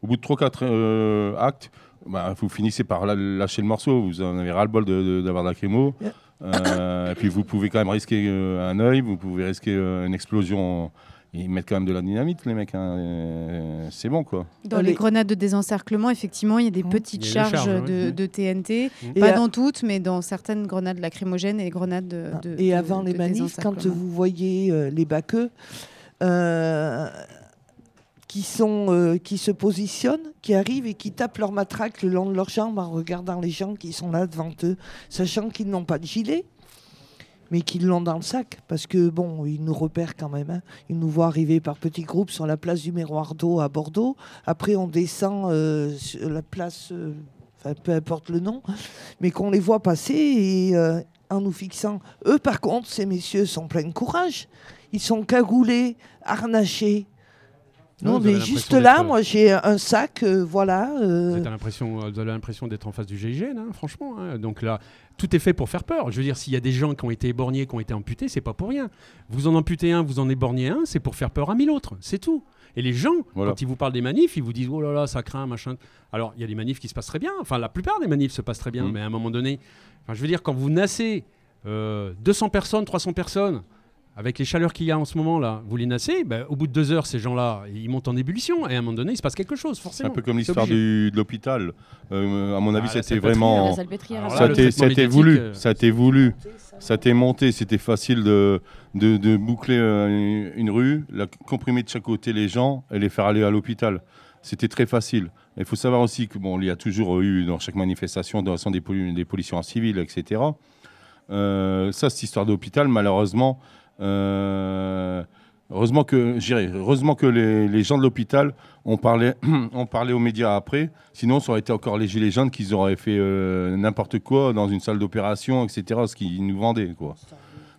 au bout de 3-4 euh, actes, bah, vous finissez par lâcher le morceau. Vous en avez ras-le-bol de- de- d'avoir de, la crémo. Euh, et puis vous pouvez quand même risquer euh, un œil, vous pouvez risquer euh, une explosion. Ils mettent quand même de la dynamite, les mecs. hein. C'est bon, quoi. Dans les grenades de désencerclement, effectivement, il y a des petites a des charges, charges, de, TNT. Et Pas à- dans toutes, mais dans certaines grenades lacrymogènes et grenades de. de- Et de- avant les de manifs, quand vous voyez euh, les baqueux euh, qui, sont, euh, qui se positionnent, qui arrivent et qui tapent leur matraque le long de leurs jambes en regardant les gens qui sont là devant eux, sachant qu'ils n'ont pas de gilet, mais qu'ils l'ont dans le sac, parce que bon, ils nous repèrent quand même. hein. Ils nous voient arriver par petits groupes sur la place du Miroir d'eau à Bordeaux. Après, on descend euh, sur la place, euh, peu importe le nom, mais qu'on les voit passer euh, en nous fixant. Eux, par contre, ces messieurs sont pleins de courage. Ils sont cagoulés, harnachés. Non, est juste là. Moi, j'ai un sac, euh, voilà. euh, Vous avez l'impression, vous avez l'impression d'être en face du GIGN, hein, franchement. hein. Donc là, tout est fait pour faire peur. Je veux dire, s'il y a des gens qui ont été éborgnés, qui ont été amputés, c'est pas pour rien. Vous en amputez un, vous en éborgnez un, c'est pour faire peur à mille autres. C'est tout. Et les gens, Voilà. quand ils vous parlent des manifs, ils vous disent oh là là, ça craint, machin. Alors, il y a des manifs qui se passent très bien. Enfin, la plupart des manifs se passent très bien. Mm. Mais à un moment donné, enfin, je veux dire, quand vous nassez euh, 200 personnes, 300 personnes, avec les chaleurs qu'il y a en ce moment là, vous les nassez, ben, au bout de deux heures, ces gens-là, ils montent en ébullition. Et à un moment donné, il se passe quelque chose, C'est forcément. un peu comme l'histoire de l'hôpital. Euh, à mon avis, Ah, c'était salpêtrière, vraiment. Médiatique, voulu, euh, ça a été voulu, ça a été monté, c'était facile de, de, de boucler euh, une rue, la comprimer de chaque côté les gens et les faire aller à l'hôpital. C'était très facile. Il faut savoir aussi que bon, il y a toujours eu dans chaque manifestation dans des, des pollutions civiles, etc. Euh, ça, cette histoire d'hôpital, malheureusement, heureusement que, heureusement que les, les gens de l'hôpital ont parlé, ont parlé aux médias après. Sinon, ça aurait été encore les gilets jaunes qu'ils auraient fait euh, n'importe quoi dans une salle d'opération, etc. Ce qu'ils nous vendaient, quoi.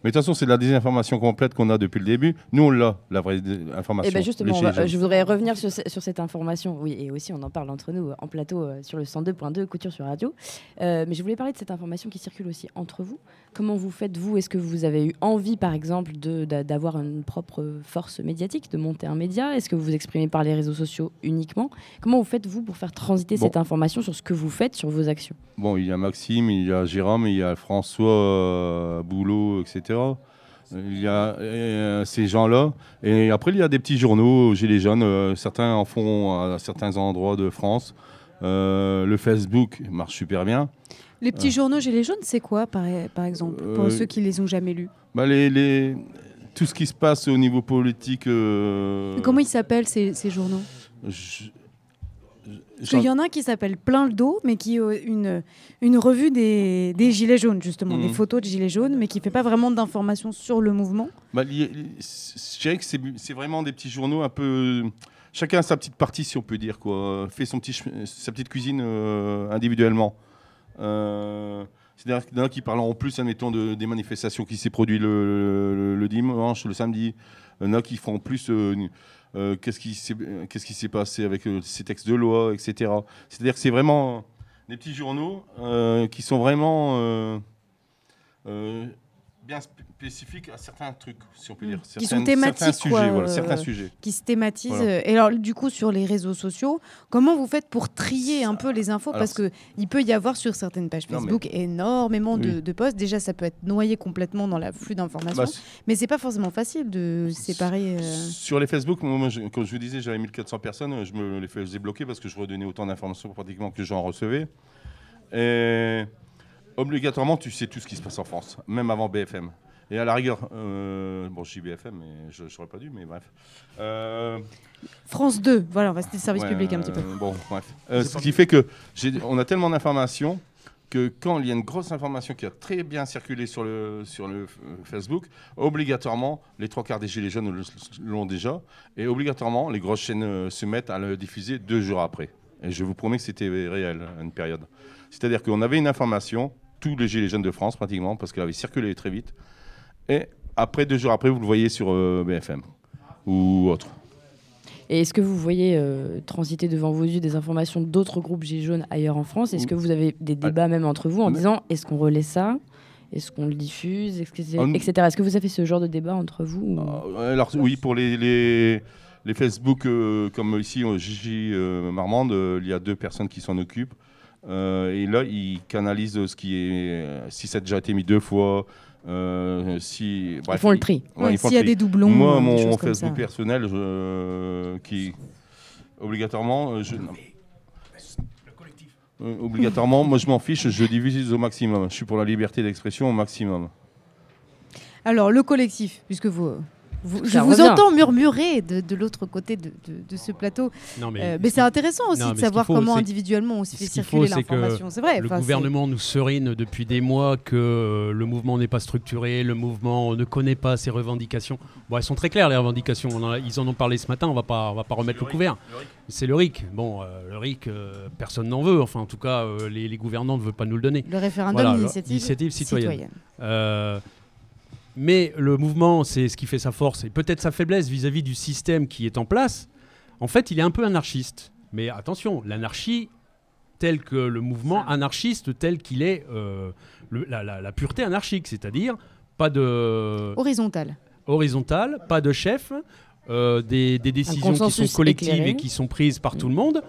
Mais de toute façon, c'est de la désinformation complète qu'on a depuis le début. Nous, on l'a, la vraie information. Eh ben justement, va- jaunes. je voudrais revenir sur, ce- sur cette information. Oui, et aussi on en parle entre nous euh, en plateau euh, sur le 102.2 Couture sur Radio. Euh, mais je voulais parler de cette information qui circule aussi entre vous. Comment vous faites vous? Est-ce que vous avez eu envie, par exemple, d'avoir une propre force médiatique, de monter un média? Est-ce que vous vous exprimez par les réseaux sociaux uniquement? Comment vous faites vous pour faire transiter Bon. cette information sur ce que vous faites, sur vos actions? Bon, il y a Maxime, il y a Jérôme, il y a François euh, Boulot, etc. Il y a euh, ces gens-là. Et après, il y a des petits journaux, Gilets jaunes. euh, certains en font à certains endroits de France. Euh, le Facebook marche super bien. Les petits journaux Gilets jaunes, c'est quoi, par, par exemple, pour Euh, ceux qui les ont jamais lus? Bah, les, les, tout ce qui se passe au niveau politique. euh, Comment ils s'appellent ces, ces journaux? je- qu'il y en a un qui s'appelle Plein le dos, mais qui est euh, une, une revue des, des Gilets jaunes, justement, des Mhm. photos de Gilets jaunes, mais qui fait pas vraiment d'informations sur le mouvement. Bah, je dirais que c'est vraiment des petits journaux un peu. Chacun a sa petite partie, si on peut dire, quoi. Fait son petit, sa petite cuisine euh, individuellement. Euh, C'est-à-dire qu'il y en a qui parleront plus, admettons, de, des manifestations qui s'est produites le, dimanche, le samedi. Il y en a qui feront plus. euh, euh, Qu'est-ce qui s'est passé avec ces textes de loi, etc. C'est-à-dire que c'est vraiment des petits journaux qui sont vraiment. Bien spé- spécifiques à certains trucs, si on peut dire. Qui sont thématiques, certains sujets, voilà, euh, certains sujets. qui se thématisent. Voilà. euh, Et alors, du coup, sur les réseaux sociaux, comment vous faites pour trier un peu les infos? Alors, Parce que il peut y avoir sur certaines pages Non, mais- Facebook énormément de, Oui. de posts. Déjà, ça peut être noyé complètement dans la flux d'informations. Bah, mais c'est pas forcément facile de séparer. euh, Sur les Facebook, moi, moi, je- comme je vous disais, j'avais 1400 personnes, je me les faisais bloquer parce que je redonnais autant d'informations pratiquement que j'en recevais. Et obligatoirement, tu sais tout ce qui se passe en France, même avant BFM. Et à la rigueur, euh, bon, je dis BFM, mais je n'aurais pas dû, mais bref. Euh, France 2, voilà, on va citer le service Ouais, public un petit peu. Bon, bref. Euh, ce qui fait que on a tellement d'informations que quand il y a une grosse information qui a très bien circulé sur le, sur le Facebook, obligatoirement, les trois quarts des gilets jaunes le- l'ont déjà, et obligatoirement, les grosses chaînes se mettent à le diffuser deux jours après. Et je vous promets que c'était réel à une période. C'est-à-dire qu'on avait une information, tous les gilets jaunes de France pratiquement, parce qu'elle avait circulé très vite, et après, deux jours après, vous le voyez sur euh, BFM ou autre. Et est-ce que vous voyez euh, transiter devant vos yeux des informations d'autres groupes Gilets jaunes ailleurs en France? Est-ce que vous avez des débats même entre vous en Mais- disant est-ce qu'on relaie ça? Est-ce qu'on le diffuse? Ah, etc. Est-ce que vous avez ce genre de débat entre vous ou- Euh, Alors oui, pour les, les, les Facebook, euh, comme ici, au Gigi euh, Marmande, il y a deux personnes qui s'en occupent. Euh, et là, ils canalisent ce qui est, euh, si ça a déjà été mis deux fois, euh, si... bref, font le tri. Ouais, Ouais, ils font le s'il y a tri. des doublons, Moi, euh, des mon comme Facebook ça. personnel, je- qui, obligatoirement, euh, je... Euh, obligatoirement, moi je m'en fiche, je divise au maximum. Je suis pour la liberté d'expression au maximum. Alors, le collectif, puisque vous. Vous- je vous revient. entends murmurer de, de l'autre côté de, de- de ce plateau. Non, mais Euh, mais c'est intéressant aussi Non, de savoir faut, comment individuellement on se fait circuler l'information. C'est vrai. Le gouvernement nous serine depuis des mois que euh, le mouvement n'est pas structuré, le mouvement ne connaît pas ses revendications. Bon, elles sont très claires les revendications. On en a- ils en ont parlé ce matin. On va pas, on va pas remettre le, couvert. C'est le RIC. Bon, euh, le RIC, euh, personne n'en veut. Enfin, en tout cas, euh, les, les gouvernants ne veulent pas nous le donner. Le référendum Voilà, d'initiative d'initiative citoyenne. citoyenne. Mais le mouvement, c'est ce qui fait sa force et peut-être sa faiblesse vis-à-vis du système qui est en place. En fait, il est un peu anarchiste. Mais attention, l'anarchie telle que le mouvement anarchiste tel qu'il est, euh, le- la, la- la pureté anarchique, c'est-à-dire pas de Horizontale. horizontal, pas de chef, euh, des, des décisions qui sont collectives éclairé. et qui sont prises par tout le monde.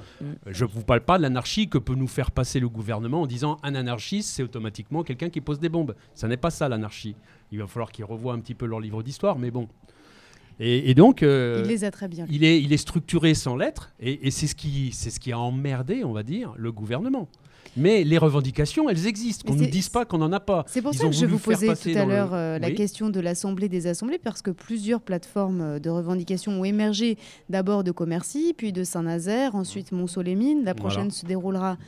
Je ne vous parle pas de l'anarchie que peut nous faire passer le gouvernement en disant un anarchiste, c'est automatiquement quelqu'un qui pose des bombes. Ça n'est pas ça l'anarchie. Il va falloir qu'ils revoient un petit peu leur livre d'histoire, mais bon. Et, et donc, euh, Il les a très bien. il est, il est structuré sans lettres, et, et c'est ce, qui, c'est ce qui a emmerdé, on va dire, le gouvernement. Mais les revendications, elles existent. Qu'on ne nous dise pas qu'on n'en a pas. C'est pour Ils ça que je vous posais tout à le- l'heure euh, la Oui. question de l'Assemblée des assemblées, parce que plusieurs plateformes euh, de revendication ont émergé, d'abord de Commercy, puis de Saint-Nazaire, ensuite Mont-Solémine. La prochaine Voilà. se déroulera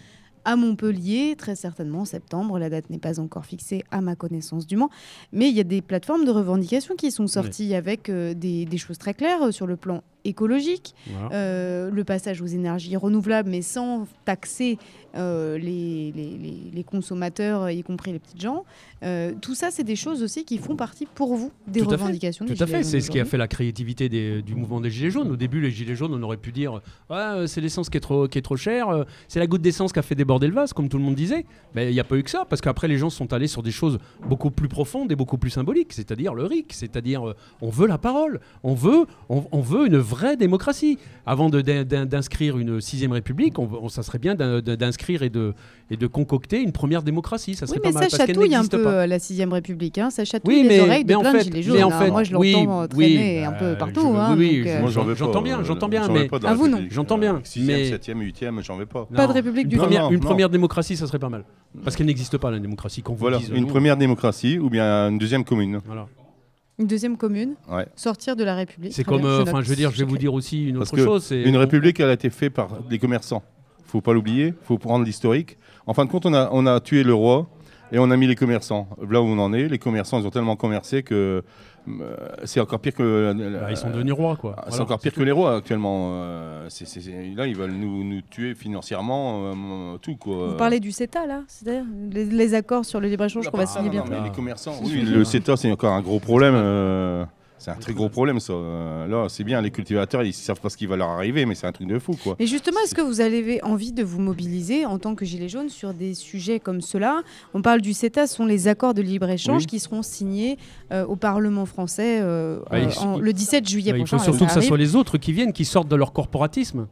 à Montpellier, très certainement en septembre. La date n'est pas encore fixée à ma connaissance du Mans. Mais il y a des plateformes de revendication qui sont sorties avec euh, des, des choses très claires sur le plan écologique, euh, le passage aux énergies renouvelables, mais sans taxer euh, les, les- les- les consommateurs, y compris les petites gens. Euh, tout ça, c'est des choses aussi qui font partie pour vous des Tout à fait. revendications. des Tout à fait, c'est ce qui a fait la créativité des- du mouvement des Gilets jaunes. Au début, les Gilets jaunes, on aurait pu dire euh, c'est l'essence qui est trop, qui est trop chère, c'est la goutte d'essence qui a fait déborder le vase, comme tout le monde disait. Mais il n'y a pas eu que ça, parce qu'après, les gens sont allés sur des choses beaucoup plus profondes et beaucoup plus symboliques, c'est-à-dire le RIC, c'est-à-dire on veut la parole, on veut, on, on veut une vraie démocratie. Avant d'inscrire une sixième république, on, on- ça serait bien d'in- d'inscrire et de, et de concocter une première démocratie. Ça Oui, serait mais pas mal, ça chatouille un peu pas. euh, la sixième République. hein. Ça chatouille Oui, les mais, oreilles de mais plein fait, de gilets mais jaunes. en hein. fait, Moi, je oui, l'entends oui, traîner un peu je- partout. oui, hein, oui, donc, je- euh, Moi, j'en veux pas. j'entends bien, euh, j'entends bien, mais- À vous, non. J'entends bien, Euh, Sixième, mais- septième, huitième, j'en veux pas. Pas de. République du non, une première démocratie, ça serait pas mal. Parce qu'elle n'existe pas, la démocratie. Qu'on vous Voilà, une première démocratie ou bien une deuxième commune. Voilà. Une deuxième commune, Ouais. sortir de la République. C'est comme, euh, je enfin, je veux dire, je vais vous dire aussi une Parce autre chose. Une république, elle a été faite par des commerçants. faut pas l'oublier, faut prendre l'historique. En fin de compte, on a, on a tué le roi et on a mis les commerçants. Là où on en est, les commerçants, ils ont tellement commercé que euh, c'est encore pire que. Bah, ils sont devenus rois, quoi. C'est Voilà, encore pire c'est que les rois actuellement. Euh, c'est- c'est- c'est- là, ils veulent nous, nous tuer financièrement, euh, tout quoi. Vous parlez du CETA, là C'est-à-dire les, les accords sur le libre-échange qu'on va Ah, signer non, bientôt mais les commerçants, oui, le CETA, c'est encore un gros problème. C'est un très gros problème, ça. Euh, là, c'est bien, les cultivateurs, ils savent pas ce qui va leur arriver, mais c'est un truc de fou, quoi. Et justement, est-ce que vous avez envie de vous mobiliser en tant que Gilet jaune sur des sujets comme cela? On parle du CETA, ce sont les accords de libre-échange Oui. qui seront signés euh, au Parlement français euh, Bah, euh, en- le 17 juillet Bah, il prochain. faut surtout que arrive. soit les autres qui viennent, qui sortent de leur corporatisme.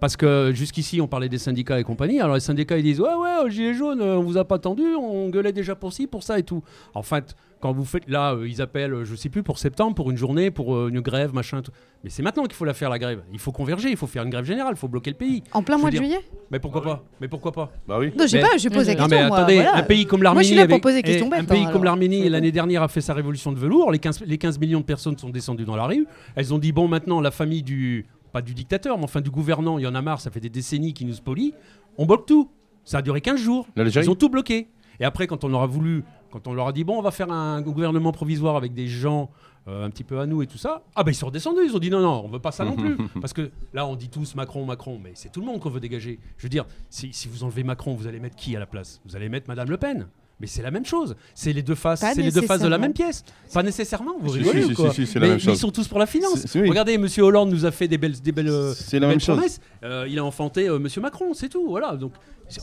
Parce que jusqu'ici, on parlait des syndicats et compagnie. Alors les syndicats, ils disent Ouais, ouais, aux Gilets jaunes, on vous a pas attendu, on gueulait déjà pour ci, pour ça et tout. En fait, quand vous faites. Là, euh, ils appellent, euh, je sais plus, pour septembre, pour une journée, pour euh, une grève, machin. Tout. Mais c'est maintenant qu'il faut la faire, la grève. Il faut converger, il faut faire une grève générale, il faut bloquer le pays. En plein Je veux mois de dire- juillet Mais pourquoi pas Mais pourquoi pas Bah oui. Non, je sais Mais- pas, je pose la Non, question. mais moi, attendez, voilà. un pays comme Moi, l'Arménie. je suis là pour avait- poser des eh, questions Un pays hein, comme l'Arménie, C'est l'année dernière, a fait sa révolution de velours. Les 15, les 15 millions de personnes sont descendues dans la rue. Elles ont dit bon, maintenant, la famille du. Pas du dictateur, mais enfin du gouvernant, il y en a marre, ça fait des décennies qu'ils nous spolient. On bloque tout. Ça a duré 15 jours. L'Algérie Ils ont tout bloqué. Et après, quand on aura voulu, quand on leur a dit bon, on va faire un gouvernement provisoire avec des gens euh, un petit peu à nous et tout ça, ah ben ils sont redescendus. Ils ont dit non, non, on veut pas ça non plus. Parce que là, on dit tous Macron, Macron, mais c'est tout le monde qu'on veut dégager. Je veux dire, si, si vous enlevez Macron, vous allez mettre qui à la place? Vous allez mettre Madame Le Pen. Mais c'est la même chose. C'est les deux faces. C'est les deux faces de la même pièce. Pas nécessairement. Vous Si, rigolez si, ou quoi si, si, c'est la mais, même mais ils sont tous pour la finance. Oui. Regardez, Monsieur Hollande nous a fait des belles, des belles, C'est la même promesses. Euh, il a enfanté euh, Monsieur Macron, c'est tout. Voilà. Donc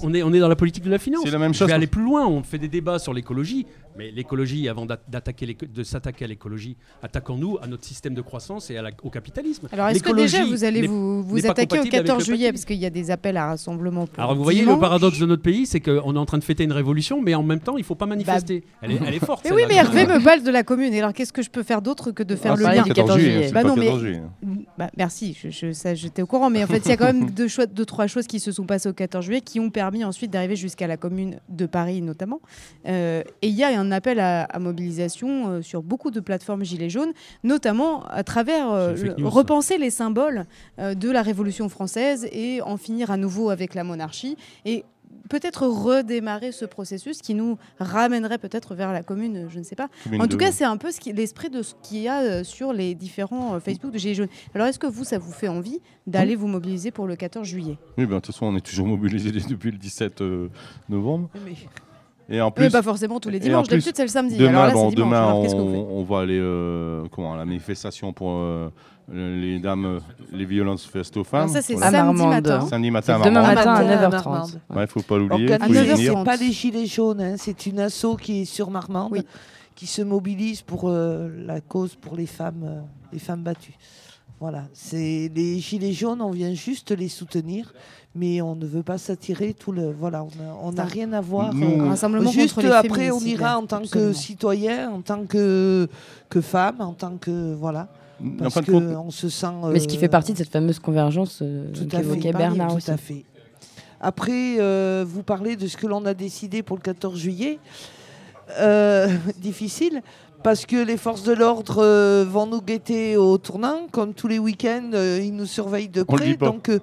on est, on est dans la politique de la finance. C'est la même Je chose. vais aller plus loin. On fait des débats sur l'écologie, mais l'écologie, avant d'a- d'attaquer de s'attaquer à l'écologie, attaquons-nous à notre système de croissance et à la- au capitalisme. Alors, est-ce que déjà vous allez vous, vous attaquer au compatible avec 14 le juillet. Parce qu'il y a des appels à rassemblement pour Alors vous voyez le paradoxe de notre pays, c'est qu'on est en train de fêter une révolution, mais en même temps, il faut pas manifester. elle, est, elle est forte. Mais oui, mais. Hervé me parle de la commune. Et alors, qu'est-ce que je peux faire d'autre que de faire Ah, le lien pas du 14 14 juillet, Bah pas non, mais- 14 juillet. Bah, merci, je, je- ça, j'étais au courant, mais en fait, il y a quand même deux, choix- deux, trois choses qui se sont passées au 14 juillet qui ont permis ensuite d'arriver jusqu'à la commune de Paris notamment. Euh, et il y a un appel à, à mobilisation euh, sur beaucoup de plateformes Gilets jaunes, notamment à travers euh, le ça. repenser les symboles euh, de la Révolution française et en finir à nouveau avec la monarchie. Et peut-être redémarrer ce processus qui nous ramènerait peut-être vers la commune, je ne sais pas. Commune En tout cas, c'est un peu ce l'esprit de ce qu'il y a sur les différents Facebook de Gilets jaunes. Alors, est-ce que vous, ça vous fait envie d'aller vous mobiliser pour le 14 juillet? Oui, ben, de toute façon, on est toujours mobilisés depuis le 17 euh, novembre. Mais- Et en Mais plus, pas forcément tous les dimanches, plus, d'habitude c'est le samedi. demain, Alors là, bon, c'est dimanche. demain Alors, on, on va aller euh, comment, à la manifestation pour euh, les dames, euh, les violences faites aux femmes. Ça, c'est À samedi matin. Samedi matin à demain matin à Marmande. 9h30. Marmande. Ouais. Faut pas l'oublier, Organisé, venir. c'est pas les Gilets jaunes, hein, c'est une asso qui est sur Marmande, Oui. qui se mobilise pour euh, la cause pour les femmes, euh, les femmes battues. Voilà, c'est les Gilets jaunes, on vient juste les soutenir, mais on ne veut pas s'attirer tout le. Voilà, on a- on n'a rien à voir. Nous, euh, rassemblement Juste contre les après, on ira en tant absolument. que citoyen, en tant que, que femme, en tant que. Voilà. Parce compte, qu'on se sent. Mais ce qui euh, fait partie de cette fameuse convergence euh, tout à fait, qu'évoquait Bernard tout aussi. à fait. Après, euh, vous parlez de ce que l'on a décidé pour le 14 juillet. Euh, difficile, parce que les forces de l'ordre euh, vont nous guetter au tournant, comme tous les week-ends, euh, ils nous surveillent de On le près, dit pas. donc euh,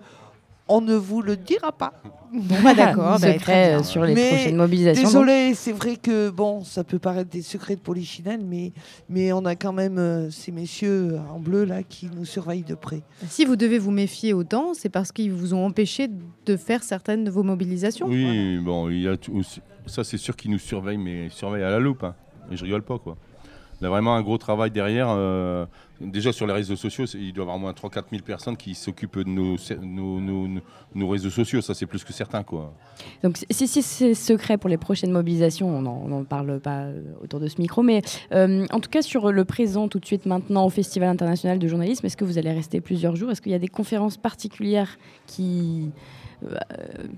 on ne vous le dira pas. Bon, bah, d'accord. bah, Secret euh, sur les Mais prochaines mobilisations. donc. Désolé, c'est vrai que bon, ça peut paraître des secrets de polichinelle, mais, mais on a quand même euh, ces messieurs en bleu là qui nous surveillent de près. Si vous devez vous méfier autant, c'est parce qu'ils vous ont empêché de faire certaines de vos mobilisations. oui, bon, il y a tout aussi- ça c'est sûr qu'ils nous surveillent, mais ils surveillent à la loupe. hein. Et je rigole pas quoi. Il y a vraiment un gros travail derrière. euh, déjà sur les réseaux sociaux, il doit y avoir au moins 3-4 000 personnes qui s'occupent de nos, nos, nos- nos- nos réseaux sociaux. Ça c'est plus que certain quoi. Donc si, si c'est secret pour les prochaines mobilisations, on n'en parle pas euh, autour de ce micro, mais euh, en tout cas sur le présent, tout de suite maintenant au Festival international de journalisme, est-ce que vous allez rester plusieurs jours? Est-ce qu'il y a des conférences particulières qui, euh,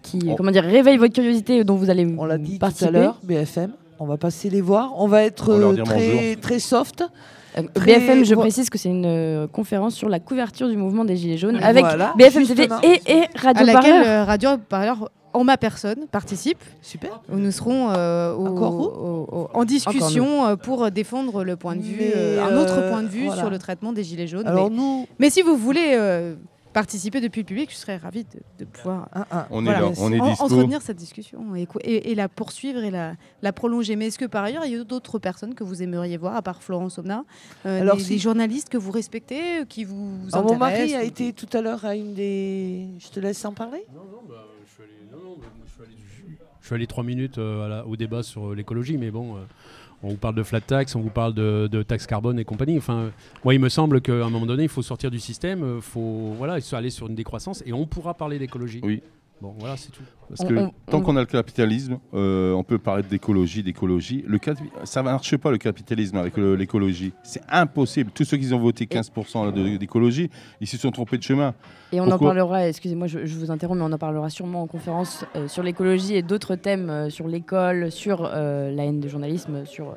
qui On- comment dire, réveillent votre curiosité dont vous allez On l'a dit tout participer? à l'heure, BFM. On va passer les voir. On va être On très, très soft. Très- BFM, je précise que c'est une euh, conférence sur la couverture du mouvement des Gilets jaunes avec Voilà, BFM TV et, Radio laquelle Parleur. euh, Radio Parleur en ma personne, participe. Super. Où nous serons euh, au- Encore où au- au- en discussion euh, pour défendre le point de vue, euh, un autre point de vue voilà. sur le traitement des gilets jaunes. Alors mais, nous, mais si vous voulez euh, participer depuis le public, je serais ravie de, de pouvoir un, un. On Voilà. est là, on est en- dispo. entretenir cette discussion et, co- et- et la poursuivre et la, la prolonger. Mais est-ce que par ailleurs, il y a d'autres personnes que vous aimeriez voir, à part Florence Omna euh, Alors, des, si- des journalistes que vous respectez, euh, qui vous Alors, mon mari intéressent a ou- été tout à l'heure à une des. Je te laisse en parler Non, non, bah, je suis allé, non, non, bah, je suis allé- je suis allé trois minutes euh, à la- au débat sur l'écologie, mais bon, euh, on vous parle de flat tax, on vous parle de, de taxe carbone et compagnie. Enfin, euh, moi, il me semble qu'à un moment donné, il faut sortir du système, il faut aller sur une décroissance et on pourra parler d'écologie. Oui. Bon, voilà, c'est tout. Parce On- que on- tant on- qu'on a le capitalisme, euh, on peut parler d'écologie, d'écologie. Le ça ne marche pas le capitalisme avec l'écologie. C'est impossible. Tous ceux qui ont voté 15% là, de- d'écologie, ils se sont trompés de chemin. Et on en parlera, excusez-moi, je, je vous interromps, mais on en parlera sûrement en conférence euh, sur l'écologie et d'autres thèmes euh, sur l'école, sur euh, la haine de journalisme, sur euh,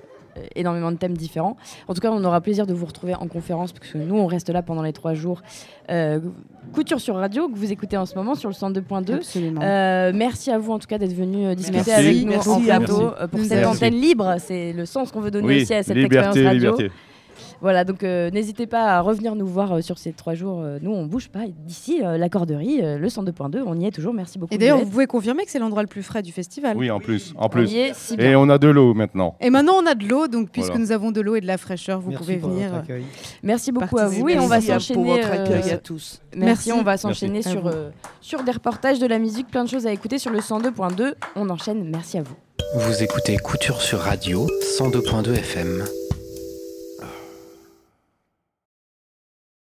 énormément de thèmes différents. En tout cas, on aura plaisir de vous retrouver en conférence, parce que nous, on reste là pendant les trois jours. Euh, Couture sur radio, que vous écoutez en ce moment sur le 102.2. Absolument. Euh, merci à vous en tout cas d'être venu euh, discuter Merci. avec nous Merci en à plateau vous. euh, pour cette merci. antenne libre. C'est le sens qu'on veut donner Oui, aussi à cette liberté, expérience radio. liberté. Voilà, donc euh, n'hésitez pas à revenir nous voir euh, sur ces trois jours. Euh, nous, on bouge pas. D'ici, euh, la corderie, euh, le 102.2, on y est toujours. Merci beaucoup. Et d'ailleurs, vous pouvez confirmer que c'est l'endroit le plus frais du festival. Oui, en plus. En on plus. y est si Et on a de l'eau maintenant. Et maintenant, on a de l'eau, donc puisque Voilà. nous avons de l'eau et de la fraîcheur, vous Merci pouvez pour venir. Merci beaucoup à vous et on va s'enchaîner. pour votre euh, accueil à tous. Merci, Merci. on va s'enchaîner sur, euh, sur des reportages de la musique, plein de choses à écouter sur le 102.2. On enchaîne, merci à vous. Vous écoutez Couture sur Radio 102.2 FM.